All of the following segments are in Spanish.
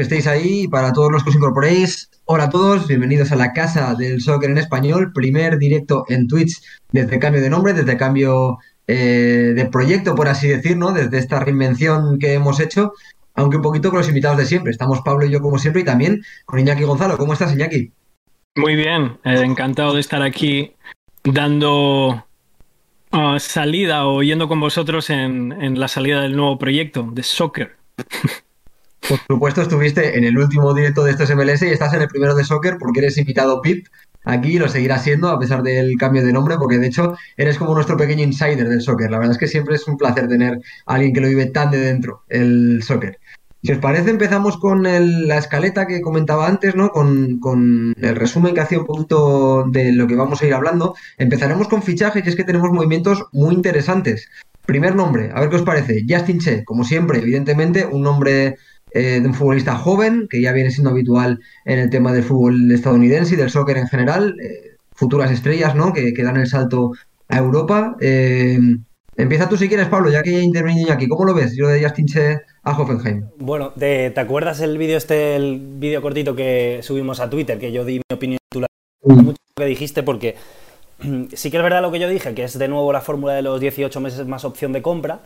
que estéis ahí para todos los que os incorporéis. Hola a todos, bienvenidos a la casa del soccer en español, primer directo en Twitch desde cambio de nombre, desde cambio eh, de proyecto, por así decir, ¿no? Desde esta reinvención que hemos hecho, aunque un poquito con los invitados de siempre. Estamos Pablo y yo como siempre y también con Iñaki Gonzalo. ¿Cómo estás, Iñaki? Muy bien, eh, encantado de estar aquí dando uh, salida o yendo con vosotros en la salida del nuevo proyecto de soccer. Por supuesto, estuviste en el último directo de estos MLS y estás en el primero de soccer porque eres invitado PIP aquí y lo seguirás siendo a pesar del cambio de nombre, porque de hecho eres como nuestro pequeño insider del soccer. La verdad es que siempre es un placer tener a alguien que lo vive tan de dentro, el soccer. Si os parece, empezamos con la escaleta que comentaba antes, ¿no? Con, con, el resumen que hacía un poquito de lo que vamos a ir hablando. Empezaremos con fichajes y es que tenemos movimientos muy interesantes. Primer nombre, a ver qué os parece. Justin Che, como siempre, evidentemente, un nombre eh, de un futbolista joven, que ya viene siendo habitual en el tema del fútbol estadounidense y del soccer en general, eh, futuras estrellas, ¿no? Que, dan el salto a Europa. Eh, empieza tú si quieres, Pablo, ya que ya intervenido aquí. ¿Cómo lo ves, yo de Justin Che a Hoffenheim? Bueno, ¿te, acuerdas el vídeo este, el vídeo cortito que subimos a Twitter, que yo di mi opinión mm. mucho que dijiste porque sí que es verdad lo que yo dije, que es de nuevo la fórmula de los 18 meses más opción de compra,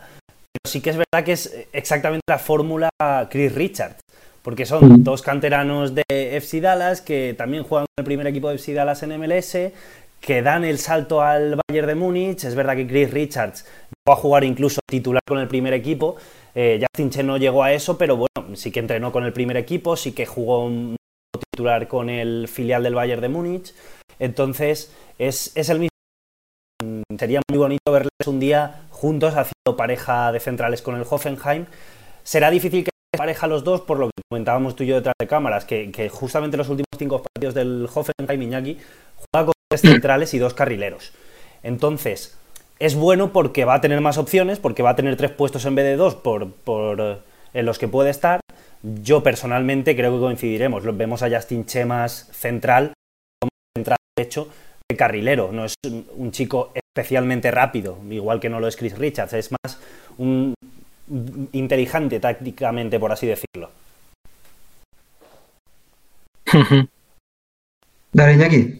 sí que es verdad que es exactamente la fórmula Chris Richards, porque son mm. dos canteranos de FC Dallas que también juegan con el primer equipo de FC Dallas en MLS, que dan el salto al Bayern de Múnich. Es verdad que Chris Richards va a jugar incluso titular con el primer equipo. Eh, Justin Chen no llegó a eso, pero bueno, sí que entrenó con el primer equipo, sí que jugó un titular con el filial del Bayern de Múnich. Entonces, es, es el mismo. Sería muy bonito verles un día juntos haciendo pareja de centrales con el Hoffenheim. Será difícil que pareja los dos, por lo que comentábamos tú y yo detrás de cámaras, que, justamente los últimos cinco partidos del Hoffenheim Iñaki juega con tres centrales y dos carrileros. Entonces, es bueno porque va a tener más opciones, porque va a tener tres puestos en vez de dos por, por en los que puede estar. Yo personalmente creo que coincidiremos. Vemos a Justin Chemas central, como central hecho de carrilero. No es un chico especialmente rápido, igual que no lo es Chris Richards. Es más un inteligente tácticamente, por así decirlo. Dale, aquí.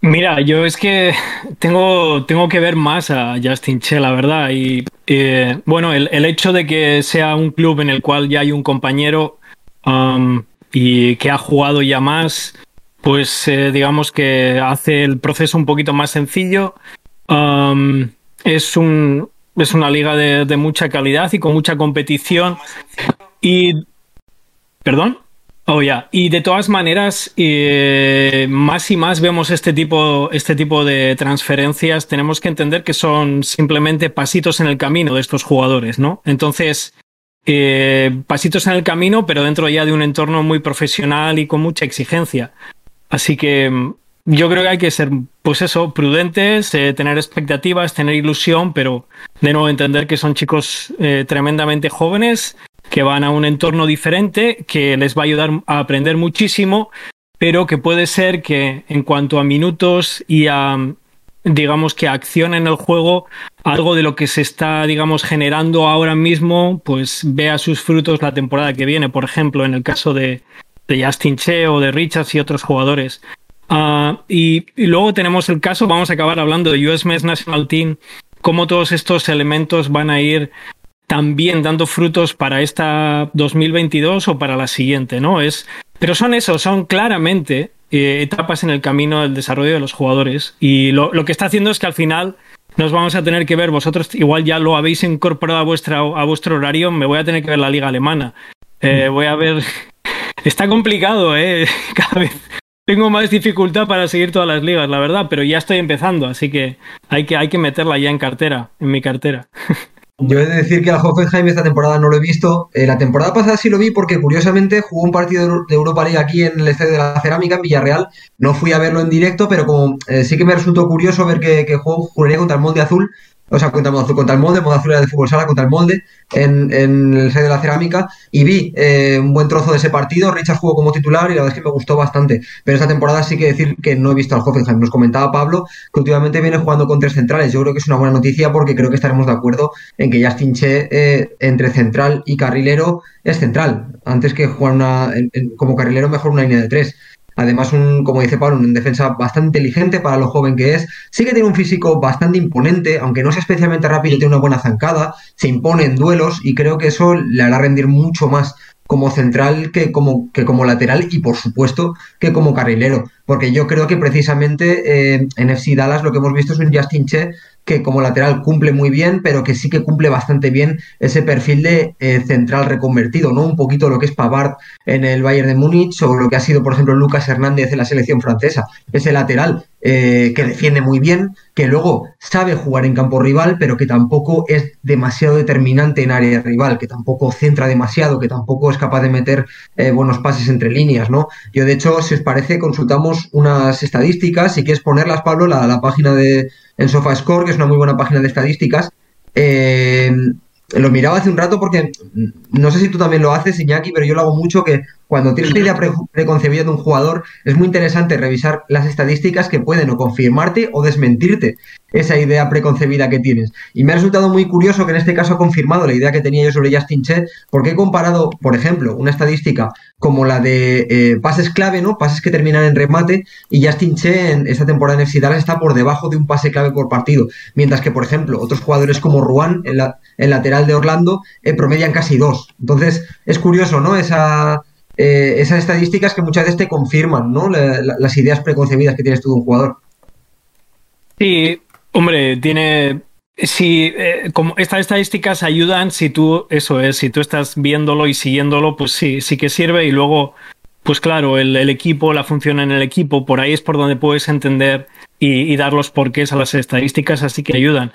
Mira, yo es que tengo, tengo que ver más a Justin Che, la verdad. Y eh, bueno, el, hecho de que sea un club en el cual ya hay un compañero um, y que ha jugado ya más, pues eh, digamos que hace el proceso un poquito más sencillo. Es un, es una liga de, mucha calidad y con mucha competición. Y. ¿Perdón? Oh, ya. Y de todas maneras, eh, más y más vemos este tipo, este tipo de transferencias. Tenemos que entender que son simplemente pasitos en el camino de estos jugadores, ¿no? Entonces, eh, pasitos en el camino, pero dentro ya de un entorno muy profesional y con mucha exigencia. Así que yo creo que hay que ser, pues eso, prudentes, eh, tener expectativas, tener ilusión, pero de nuevo entender que son chicos eh, tremendamente jóvenes, que van a un entorno diferente, que les va a ayudar a aprender muchísimo, pero que puede ser que en cuanto a minutos y a, digamos que acción en el juego, algo de lo que se está, digamos, generando ahora mismo, pues vea sus frutos la temporada que viene, por ejemplo, en el caso de, de Justin Che o de Richards y otros jugadores. Ah, y, luego tenemos el caso, vamos a acabar hablando de US Men's National Team, cómo todos estos elementos van a ir también dando frutos para esta 2022 o para la siguiente, ¿no? Es, pero son eso, son claramente eh, etapas en el camino del desarrollo de los jugadores. Y lo, que está haciendo es que al final nos vamos a tener que ver, vosotros igual ya lo habéis incorporado a, vuestra, a vuestro horario, me voy a tener que ver la liga alemana. Eh, voy a ver... Está complicado, ¿eh? Cada vez tengo más dificultad para seguir todas las ligas, la verdad, pero ya estoy empezando, así que hay que, hay que meterla ya en cartera, en mi cartera. Yo he de decir que al Hoffenheim esta temporada no lo he visto. Eh, la temporada pasada sí lo vi porque curiosamente jugó un partido de Europa League aquí en el estadio de la Cerámica, en Villarreal. No fui a verlo en directo, pero como eh, sí que me resultó curioso ver que, que jugó, contra el Molde Azul, o sea, contra, contra el molde, moda azul de fútbol sala, contra el molde, en, en el sede de la cerámica, y vi eh, un buen trozo de ese partido. Richard jugó como titular y la verdad es que me gustó bastante. Pero esta temporada sí que decir que no he visto al Hoffenheim. Nos comentaba Pablo que últimamente viene jugando con tres centrales. Yo creo que es una buena noticia porque creo que estaremos de acuerdo en que Justin Che eh, entre central y carrilero es central. Antes que jugar una, como carrilero, mejor una línea de tres. Además, un, como dice Pablo, un defensa bastante inteligente para lo joven que es. Sí que tiene un físico bastante imponente, aunque no sea especialmente rápido, tiene una buena zancada, se impone en duelos y creo que eso le hará rendir mucho más como central que como, que como lateral y por supuesto que como carrilero. Porque yo creo que precisamente eh, en FC Dallas lo que hemos visto es un Justin Che que como lateral cumple muy bien, pero que sí que cumple bastante bien ese perfil de eh, central reconvertido, ¿no? Un poquito lo que es Pavard en el Bayern de Múnich o lo que ha sido, por ejemplo, Lucas Hernández en la selección francesa. Ese lateral eh, que defiende muy bien, que luego sabe jugar en campo rival, pero que tampoco es demasiado determinante en área rival, que tampoco centra demasiado, que tampoco es capaz de meter eh, buenos pases entre líneas, ¿no? Yo, de hecho, si os parece, consultamos unas estadísticas. Si quieres ponerlas, Pablo, la, la página de en SofaScore, que es una muy buena página de estadísticas. Eh, lo miraba hace un rato porque no sé si tú también lo haces, Iñaki, pero yo lo hago mucho que cuando tienes una idea preconcebida de un jugador, es muy interesante revisar las estadísticas que pueden o confirmarte o desmentirte esa idea preconcebida que tienes. Y me ha resultado muy curioso que en este caso ha confirmado la idea que tenía yo sobre Justin Che, porque he comparado, por ejemplo, una estadística como la de eh, pases clave, ¿no? Pases que terminan en remate, y Justin Che en esta temporada en FC Dallas está por debajo de un pase clave por partido, mientras que, por ejemplo, otros jugadores como Ruan, el lateral de Orlando, eh, promedian casi dos. Entonces, es curioso, ¿no? Esa eh, esas estadísticas que muchas veces te confirman, ¿no? las ideas preconcebidas que tienes tú de un jugador. Sí, hombre, tiene. Si eh, como estas estadísticas ayudan, si tú, eso es, si tú estás viéndolo y siguiéndolo, pues sí, sí que sirve. Y luego, pues claro, el, equipo, la función en el equipo, por ahí es por donde puedes entender y, dar los porqués a las estadísticas, así que ayudan.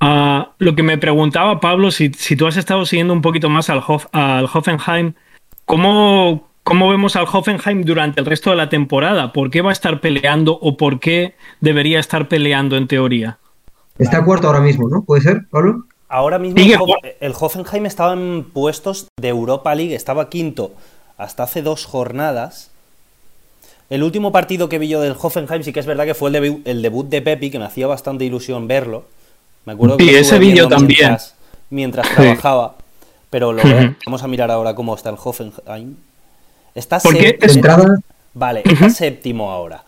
Ah, lo que me preguntaba Pablo, si, tú has estado siguiendo un poquito más al, al Hoffenheim, ¿Cómo, ¿Cómo vemos al Hoffenheim durante el resto de la temporada? ¿Por qué va a estar peleando o por qué debería estar peleando en teoría? Está cuarto ahora mismo, ¿no? ¿Puede ser, Pablo? Ahora mismo el Hoffenheim estaba en puestos de Europa League, estaba quinto hasta hace dos jornadas. El último partido que vi yo del Hoffenheim sí que es verdad que fue el debut, de Pepi, que me hacía bastante ilusión verlo. Me acuerdo que ese vídeo también. Mientras, trabajaba. Pero lo vamos a mirar ahora cómo está el Hoffenheim. Está séptimo. Vale, está séptimo ahora.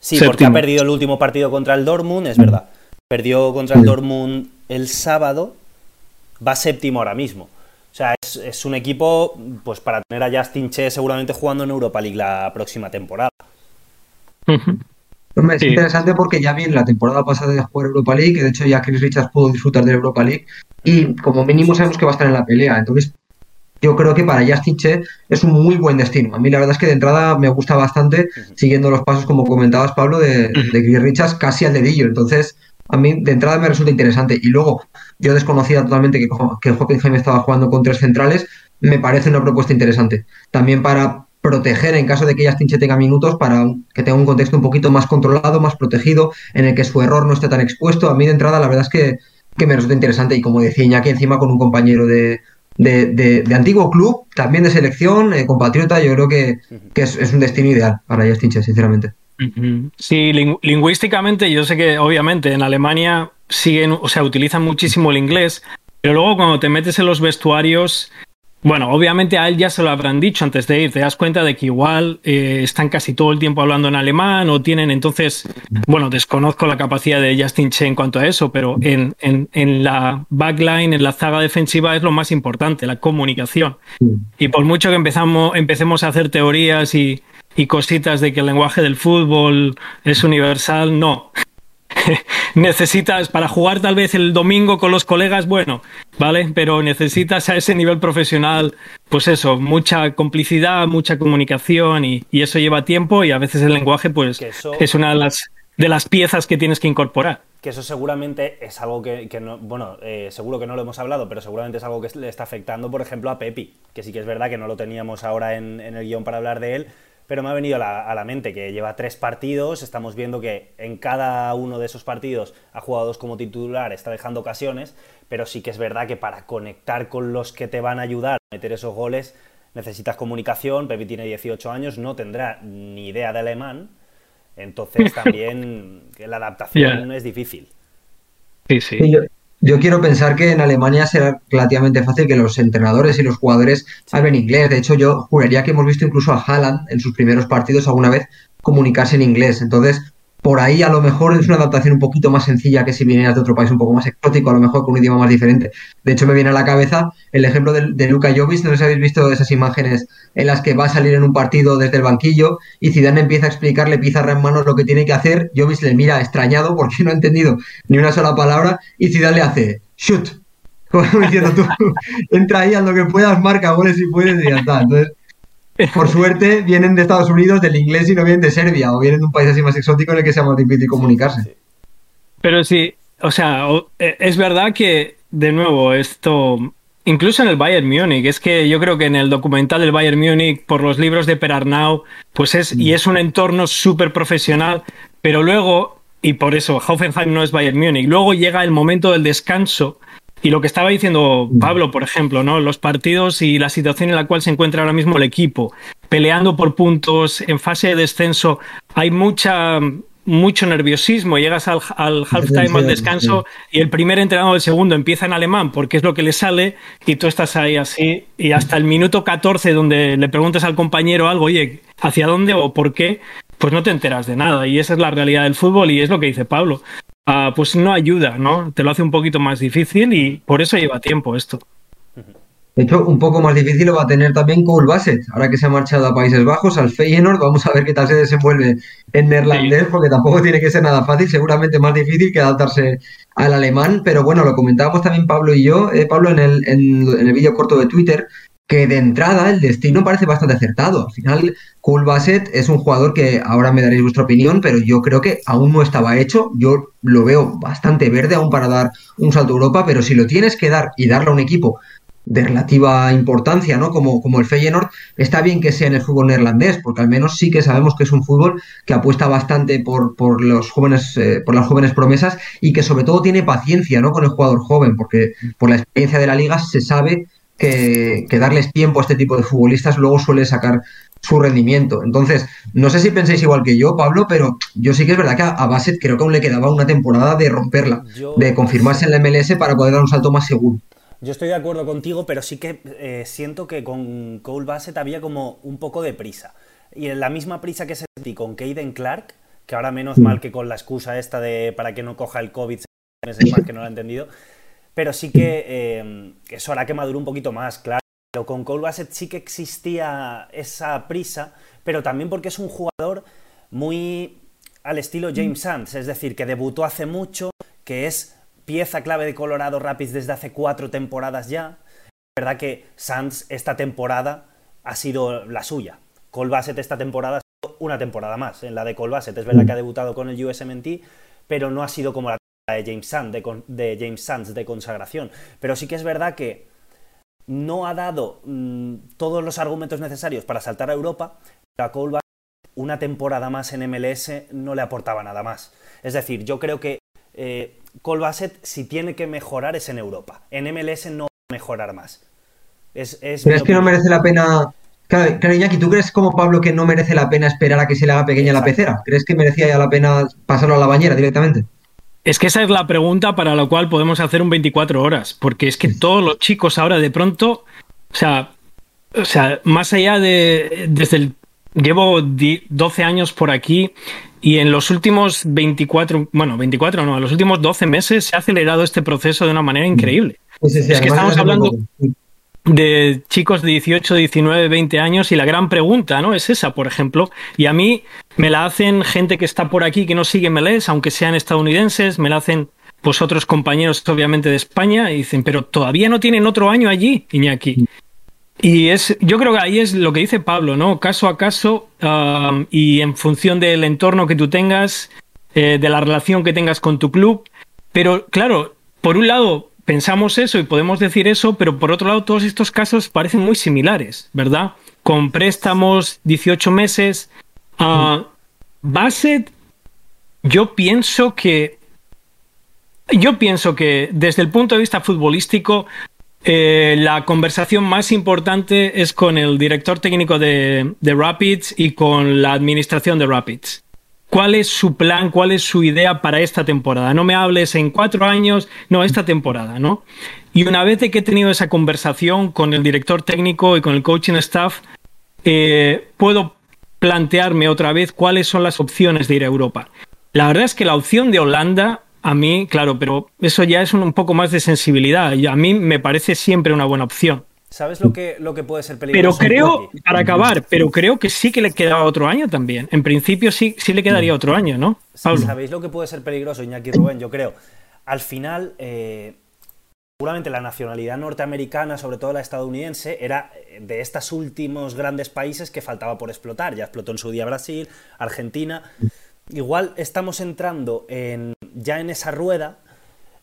Sí, porque ha perdido el último partido contra el Dortmund, es verdad. Perdió contra el Dortmund el sábado, va séptimo ahora mismo. O sea, es, un equipo, pues para tener a Justin Che seguramente jugando en Europa League la próxima temporada. es interesante porque ya vi la temporada pasada de jugar Europa League, que de hecho ya Chris Richards pudo disfrutar de Europa League, y como mínimo sabemos que va a estar en la pelea. Entonces, yo creo que para Justin Che es un muy buen destino. A mí la verdad es que de entrada me gusta bastante, siguiendo los pasos, como comentabas, Pablo, de, de Chris Richards casi al dedillo. Entonces, a mí de entrada me resulta interesante. Y luego, yo desconocía totalmente que, que Hockenheim estaba jugando con tres centrales. Me parece una propuesta interesante. También para proteger en caso de que Justin Che tenga minutos para que tenga un contexto un poquito más controlado, más protegido, en el que su error no esté tan expuesto. A mí de entrada la verdad es que que me resulta interesante. Y como decía Iñaki, encima con un compañero de, de, antiguo club, también de selección, eh, compatriota, yo creo que, es, un destino ideal para Justin Che, sinceramente. Sí, lingüísticamente, yo sé que obviamente en Alemania siguen, o sea, utilizan muchísimo el inglés, pero luego cuando te metes en los vestuarios bueno, obviamente a él ya se lo habrán dicho antes de ir. Te das cuenta de que igual eh, están casi todo el tiempo hablando en alemán o tienen entonces, bueno, desconozco la capacidad de Justin Che en cuanto a eso, pero en, en, en la backline, en la zaga defensiva es lo más importante, la comunicación. Y por mucho que empezamos, empecemos a hacer teorías y, y cositas de que el lenguaje del fútbol es universal, no. necesitas para jugar tal vez el domingo con los colegas, bueno, ¿vale? Pero necesitas a ese nivel profesional, pues eso, mucha complicidad, mucha comunicación y, eso lleva tiempo y a veces el lenguaje pues es una de las, de las piezas que tienes que incorporar. Que eso seguramente es algo que, no, bueno, eh, seguro que no lo hemos hablado, pero seguramente es algo que le está afectando, por ejemplo, a Pepi, que sí que es verdad que no lo teníamos ahora en, en el guion para hablar de él, pero me ha venido a la, mente que lleva tres partidos, estamos viendo que en cada uno de esos partidos ha jugado dos como titular, está dejando ocasiones, pero sí que es verdad que para conectar con los que te van a ayudar a meter esos goles necesitas comunicación, Pepi tiene 18 años, no tendrá ni idea de alemán, entonces también la adaptación es difícil. Sí, sí. Yo quiero pensar que en Alemania será relativamente fácil que los entrenadores y los jugadores hablen inglés. De hecho, yo juraría que hemos visto incluso a Haaland en sus primeros partidos alguna vez comunicarse en inglés. Entonces, por ahí a lo mejor es una adaptación un poquito más sencilla que si vinieras de otro país un poco más exótico, a lo mejor con un idioma más diferente. De hecho, me viene a la cabeza el ejemplo de, Luka Jovic, no sé si habéis visto esas imágenes en las que va a salir en un partido desde el banquillo y Zidane empieza a explicarle pizarra en manos lo que tiene que hacer, Jovic le mira extrañado porque no ha entendido ni una sola palabra y Zidane le hace shoot. Como diciendo tú, entra ahí a lo que puedas, marca goles si puedes y ya está. Entonces, por suerte, vienen de Estados Unidos, del inglés y no vienen de Serbia, o vienen de un país así más exótico en el que sea más difícil comunicarse. Pero sí, o sea, e, es verdad que, de nuevo, esto, incluso en el Bayern Múnich, es que yo creo que en el documental del Bayern Múnich, por los libros de Per Arnau, pues es, y es un entorno súper profesional, pero luego, y por eso Hoffenheim no es Bayern Múnich, luego llega el momento del descanso y lo que estaba diciendo Pablo, por ejemplo, ¿no? Los partidos y la situación en la cual se encuentra ahora mismo el equipo, peleando por puntos, en fase de descenso, hay mucha mucho nerviosismo, llegas al, al halftime, al descanso, y el primer entrenador del segundo empieza en alemán porque es lo que le sale, y tú estás ahí así, y hasta el minuto 14 donde le preguntas al compañero algo, oye, ¿hacia dónde o por qué? Pues no te enteras de nada, y esa es la realidad del fútbol, y es lo que dice Pablo. Ah, pues no ayuda, ¿no? Te lo hace un poquito más difícil y por eso lleva tiempo esto. De hecho, un poco más difícil lo va a tener también Cole Bassett, ahora que se ha marchado a Países Bajos, al Feyenoord, vamos a ver qué tal se desenvuelve en neerlandés, porque tampoco tiene que ser nada fácil, seguramente más difícil que adaptarse al alemán, pero bueno, lo comentábamos también Pablo y yo, eh, Pablo en el, en, en el vídeo corto de Twitter, que de entrada el destino parece bastante acertado. Al final, Cole Bassett es un jugador que ahora me daréis vuestra opinión, pero yo creo que aún no estaba hecho. Yo lo veo bastante verde aún para dar un salto a Europa, pero si lo tienes que dar y darle a un equipo de relativa importancia, ¿no? Como, como el Feyenoord, está bien que sea en el fútbol neerlandés, porque al menos sí que sabemos que es un fútbol que apuesta bastante por, por los jóvenes, eh, por las jóvenes promesas y que sobre todo tiene paciencia, ¿no? Con el jugador joven, porque por la experiencia de la liga se sabe que, darles tiempo a este tipo de futbolistas luego suele sacar su rendimiento. Entonces, no sé si pensáis igual que yo, Pablo, pero yo sí que es verdad que a, a Bassett creo que aún le quedaba una temporada de romperla, de confirmarse en la MLS para poder dar un salto más seguro. Yo estoy de acuerdo contigo, pero sí que eh, siento que con Cole Bassett había como un poco de prisa. Y en la misma prisa que sentí con Caden Clark, que ahora menos mm. mal que con la excusa esta de para que no coja el COVID, meses más que no lo ha entendido, pero sí que eh, eso hará que madure un poquito más, claro. Pero con Cole Bassett sí que existía esa prisa, pero también porque es un jugador muy al estilo James Sands, es decir, que debutó hace mucho, que es pieza clave de Colorado Rapids desde hace cuatro temporadas ya. Es verdad que Sands esta temporada ha sido la suya. Cole Bassett esta temporada ha sido una temporada más en la de Cole Bassett. Es verdad que ha debutado con el USMNT, pero no ha sido como la de James Sands de, James Sands de consagración. Pero sí que es verdad que no ha dado mm, todos los argumentos necesarios para saltar a Europa. A Cole una temporada más en MLS no le aportaba nada más. Es decir, yo creo que eh, Cole Bassett, si tiene que mejorar, es en Europa. En MLS no va a mejorar más. Es, ¿Crees que no merece la pena? Claro, Iñaki, ¿tú crees como Pablo que no merece la pena esperar a que se le haga pequeña la pecera? ¿Crees que merecía ya la pena pasarlo a la bañera directamente? Es que esa es la pregunta para la cual podemos hacer un 24 horas, porque es que todos los chicos ahora de pronto, o sea, o sea más allá de, desde el, llevo 12 años por aquí y en los últimos 24, bueno, 24 no, en los últimos 12 meses se ha acelerado este proceso de una manera increíble. es que estamos hablando de chicos de 18, 19, 20 años y la gran pregunta, ¿no? Es esa, por ejemplo. Y a mí me la hacen gente que está por aquí que no sigue MLS, aunque sean estadounidenses, me la hacen pues otros compañeros obviamente de España y dicen, pero todavía no tienen otro año allí, Iñaki. Y es, yo creo que ahí es lo que dice Pablo, ¿no? Caso a caso um, y en función del entorno que tú tengas, eh, de la relación que tengas con tu club. Pero claro, por un lado, pensamos eso y podemos decir eso, pero por otro lado todos estos casos parecen muy similares, ¿verdad? con préstamos 18 meses. Uh, Bassett, yo pienso que yo pienso que desde el punto de vista futbolístico eh, la conversación más importante es con el director técnico de, de, Rapids y con la administración de Rapids. ¿Cuál es su plan? ¿Cuál es su idea para esta temporada? No me hables en cuatro años, no, esta temporada, ¿no? Y una vez que he tenido esa conversación con el director técnico y con el coaching staff, eh, puedo plantearme otra vez cuáles son las opciones de ir a Europa. La verdad es que la opción de Holanda a mí, claro, pero eso ya es un, poco más de sensibilidad y a mí me parece siempre una buena opción. ¿Sabes lo que, lo que puede ser peligroso? Pero creo, para acabar, pero creo que sí que le quedaba otro año también. En principio sí, sí le quedaría otro año, ¿no? Pablo. ¿Sabéis lo que puede ser peligroso, Iñaki Rubén? Yo creo. Al final, eh, seguramente la nacionalidad norteamericana, sobre todo la estadounidense, era de estos últimos grandes países que faltaba por explotar. Ya explotó en su día Brasil, Argentina. Igual estamos entrando en, ya en esa rueda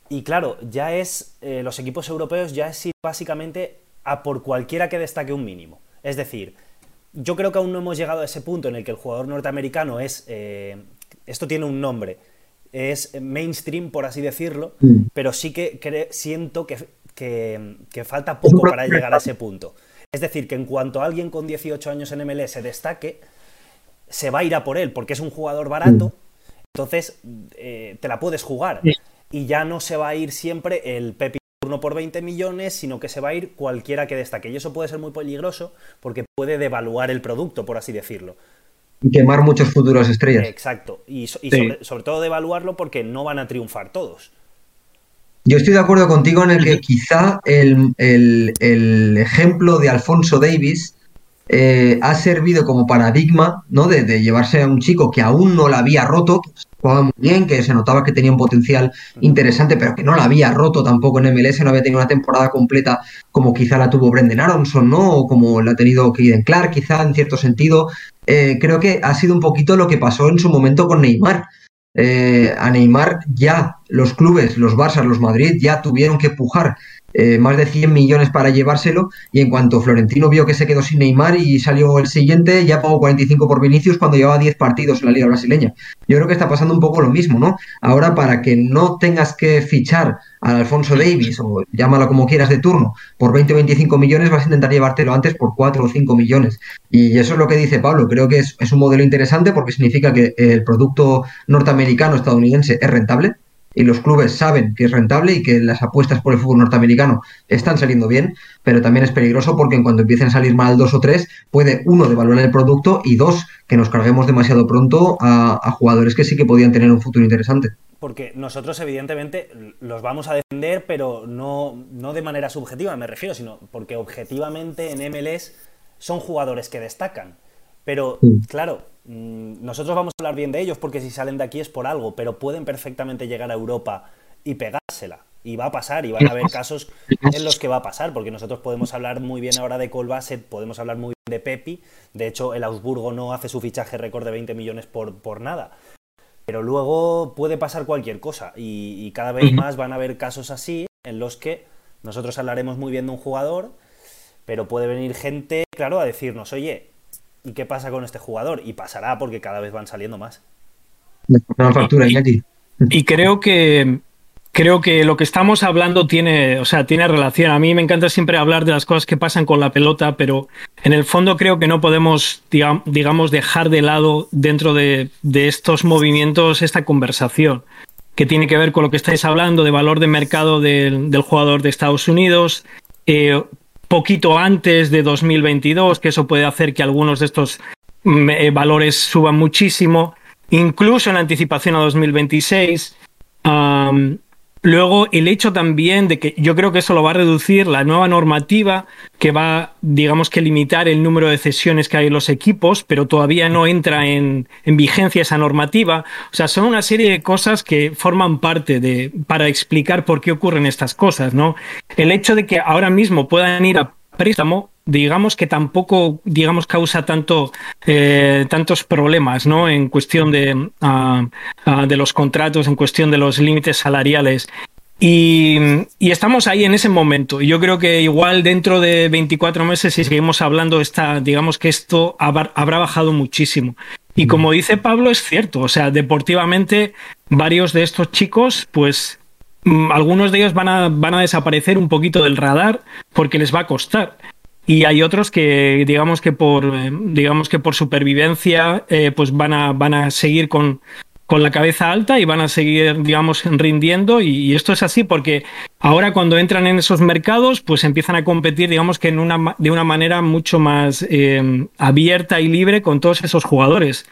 y claro, ya es, eh, los equipos europeos ya es ir básicamente a por cualquiera que destaque un mínimo. Es decir, yo creo que aún no hemos llegado a ese punto en el que el jugador norteamericano es, eh, esto tiene un nombre, es mainstream, por así decirlo, pero sí que siento que, que, que, falta poco para llegar a ese punto. Es decir, que en cuanto alguien con 18 años en MLS se destaque, se va a ir a por él porque es un jugador barato, entonces eh, te la puedes jugar. Y ya no se va a ir siempre el Pepi turno por 20 millones, sino que se va a ir cualquiera que destaque. Y eso puede ser muy peligroso porque puede devaluar el producto, por así decirlo. Y quemar muchos futuros estrellas. Exacto. Y, y sí. sobre, todo devaluarlo porque no van a triunfar todos. Yo estoy de acuerdo contigo en el que quizá el, el, el ejemplo de Alfonso Davis eh, ha servido como paradigma ¿no? De, llevarse a un chico que aún no la había roto, que jugaba muy bien, que se notaba que tenía un potencial interesante, pero que no la había roto tampoco en MLS, no había tenido una temporada completa como quizá la tuvo Brendan Aronson, ¿no? O como la ha tenido Kaden Clark, quizá en cierto sentido. Eh, creo que ha sido un poquito lo que pasó en su momento con Neymar. Eh, a Neymar ya los clubes, los Barça, los Madrid, ya tuvieron que pujar eh, más de 100 millones para llevárselo y en cuanto Florentino vio que se quedó sin Neymar y salió el siguiente, ya pagó 45 por Vinicius cuando llevaba 10 partidos en la liga brasileña. Yo creo que está pasando un poco lo mismo, ¿no? Ahora para que no tengas que fichar al Alfonso Davis o llámalo como quieras de turno por 20 o 25 millones vas a intentar llevártelo antes por 4 o 5 millones. Y eso es lo que dice Pablo, creo que es, es un modelo interesante porque significa que el producto norteamericano estadounidense es rentable y los clubes saben que es rentable y que las apuestas por el fútbol norteamericano están saliendo bien, pero también es peligroso porque en cuanto empiecen a salir mal dos o tres, puede uno devaluar el producto y dos, que nos carguemos demasiado pronto a, a jugadores que sí que podían tener un futuro interesante. Porque nosotros, evidentemente, los vamos a defender, pero no, no de manera subjetiva, me refiero, sino porque objetivamente en MLS son jugadores que destacan. Pero, claro, Mm, nosotros vamos a hablar bien de ellos porque si salen de aquí es por algo, pero pueden perfectamente llegar a Europa y pegársela. Y va a pasar, y van a haber casos en los que va a pasar, porque nosotros podemos hablar muy bien ahora de Colbaset, podemos hablar muy bien de Pepi. De hecho, el Augsburgo no hace su fichaje récord de 20 millones por, por nada. Pero luego puede pasar cualquier cosa, y, y cada vez más van a haber casos así en los que nosotros hablaremos muy bien de un jugador, pero puede venir gente, claro, a decirnos, oye, ¿y qué pasa con este jugador? Y pasará porque cada vez van saliendo más. Una factura, y, y creo que creo que lo que estamos hablando tiene, o sea, tiene relación. A mí me encanta siempre hablar de las cosas que pasan con la pelota, pero en el fondo creo que no podemos, digamos, dejar de lado dentro de, de estos movimientos esta conversación que tiene que ver con lo que estáis hablando de valor de mercado del, del jugador de Estados Unidos, eh, poquito antes de 2022, que eso puede hacer que algunos de estos mm, eh, valores suban muchísimo, incluso en anticipación a 2026. Um, Luego, el hecho también de que yo creo que eso lo va a reducir la nueva normativa que va, digamos que limitar el número de cesiones que hay en los equipos, pero todavía no entra en, en, vigencia esa normativa. O sea, son una serie de cosas que forman parte de, para explicar por qué ocurren estas cosas, ¿no? El hecho de que ahora mismo puedan ir a préstamo digamos que tampoco digamos causa tanto eh, tantos problemas no en cuestión de uh, uh, de los contratos en cuestión de los límites salariales Y, estamos ahí en ese momento. Yo creo que igual dentro de 24 meses, si seguimos hablando, está, digamos que esto habrá bajado muchísimo. Y como dice Pablo, es cierto. O sea, deportivamente, varios de estos chicos, pues mm, algunos de ellos van a, van a desaparecer un poquito del radar porque les va a costar. Y hay otros que, digamos que por, eh, digamos que por supervivencia, eh, pues van a, van a seguir con, con la cabeza alta y van a seguir, digamos, rindiendo. Y, esto es así porque ahora cuando entran en esos mercados, pues empiezan a competir, digamos que en una, de una manera mucho más eh, abierta y libre con todos esos jugadores.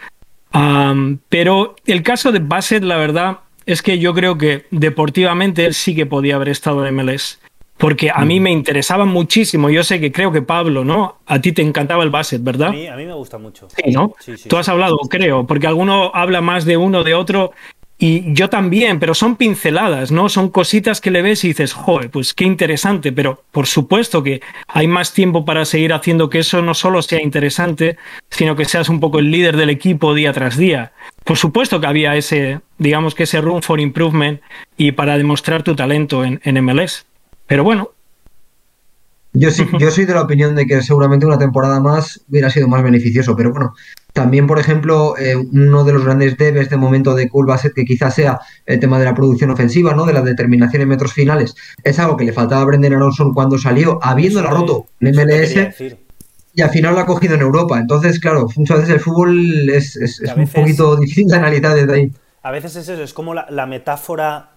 pero el caso de Bassett, la verdad, es que yo creo que deportivamente él sí que podía haber estado en MLS porque a mí mm. me interesaba muchísimo. Yo sé que creo que Pablo, ¿no? A ti te encantaba el básquet, ¿verdad? A mí, a mí me gusta mucho. Sí, ¿no? Tú has hablado, creo, porque alguno habla más de uno, de otro, y yo también, pero son pinceladas, ¿no? Son cositas que le ves y dices, joder, pues qué interesante, pero por supuesto que hay más tiempo para seguir haciendo que eso no solo sea interesante, sino que seas un poco el líder del equipo día tras día. Por supuesto que había ese, digamos que ese room for improvement y para demostrar tu talento en, en MLS. Pero bueno. Yo sí, yo soy de la opinión de que seguramente una temporada más hubiera sido más beneficioso, pero bueno, también, por ejemplo, eh, uno de los grandes debes de momento de Cool ser que quizás sea el tema de la producción ofensiva, ¿no? De la determinación en metros finales. Es algo que le faltaba a Brendan Aronson cuando salió, habiéndola roto en MLS y al final lo ha cogido en Europa. Entonces, claro, muchas veces el fútbol es, un poquito difícil de analizar desde ahí. A veces es eso, es como la, la metáfora.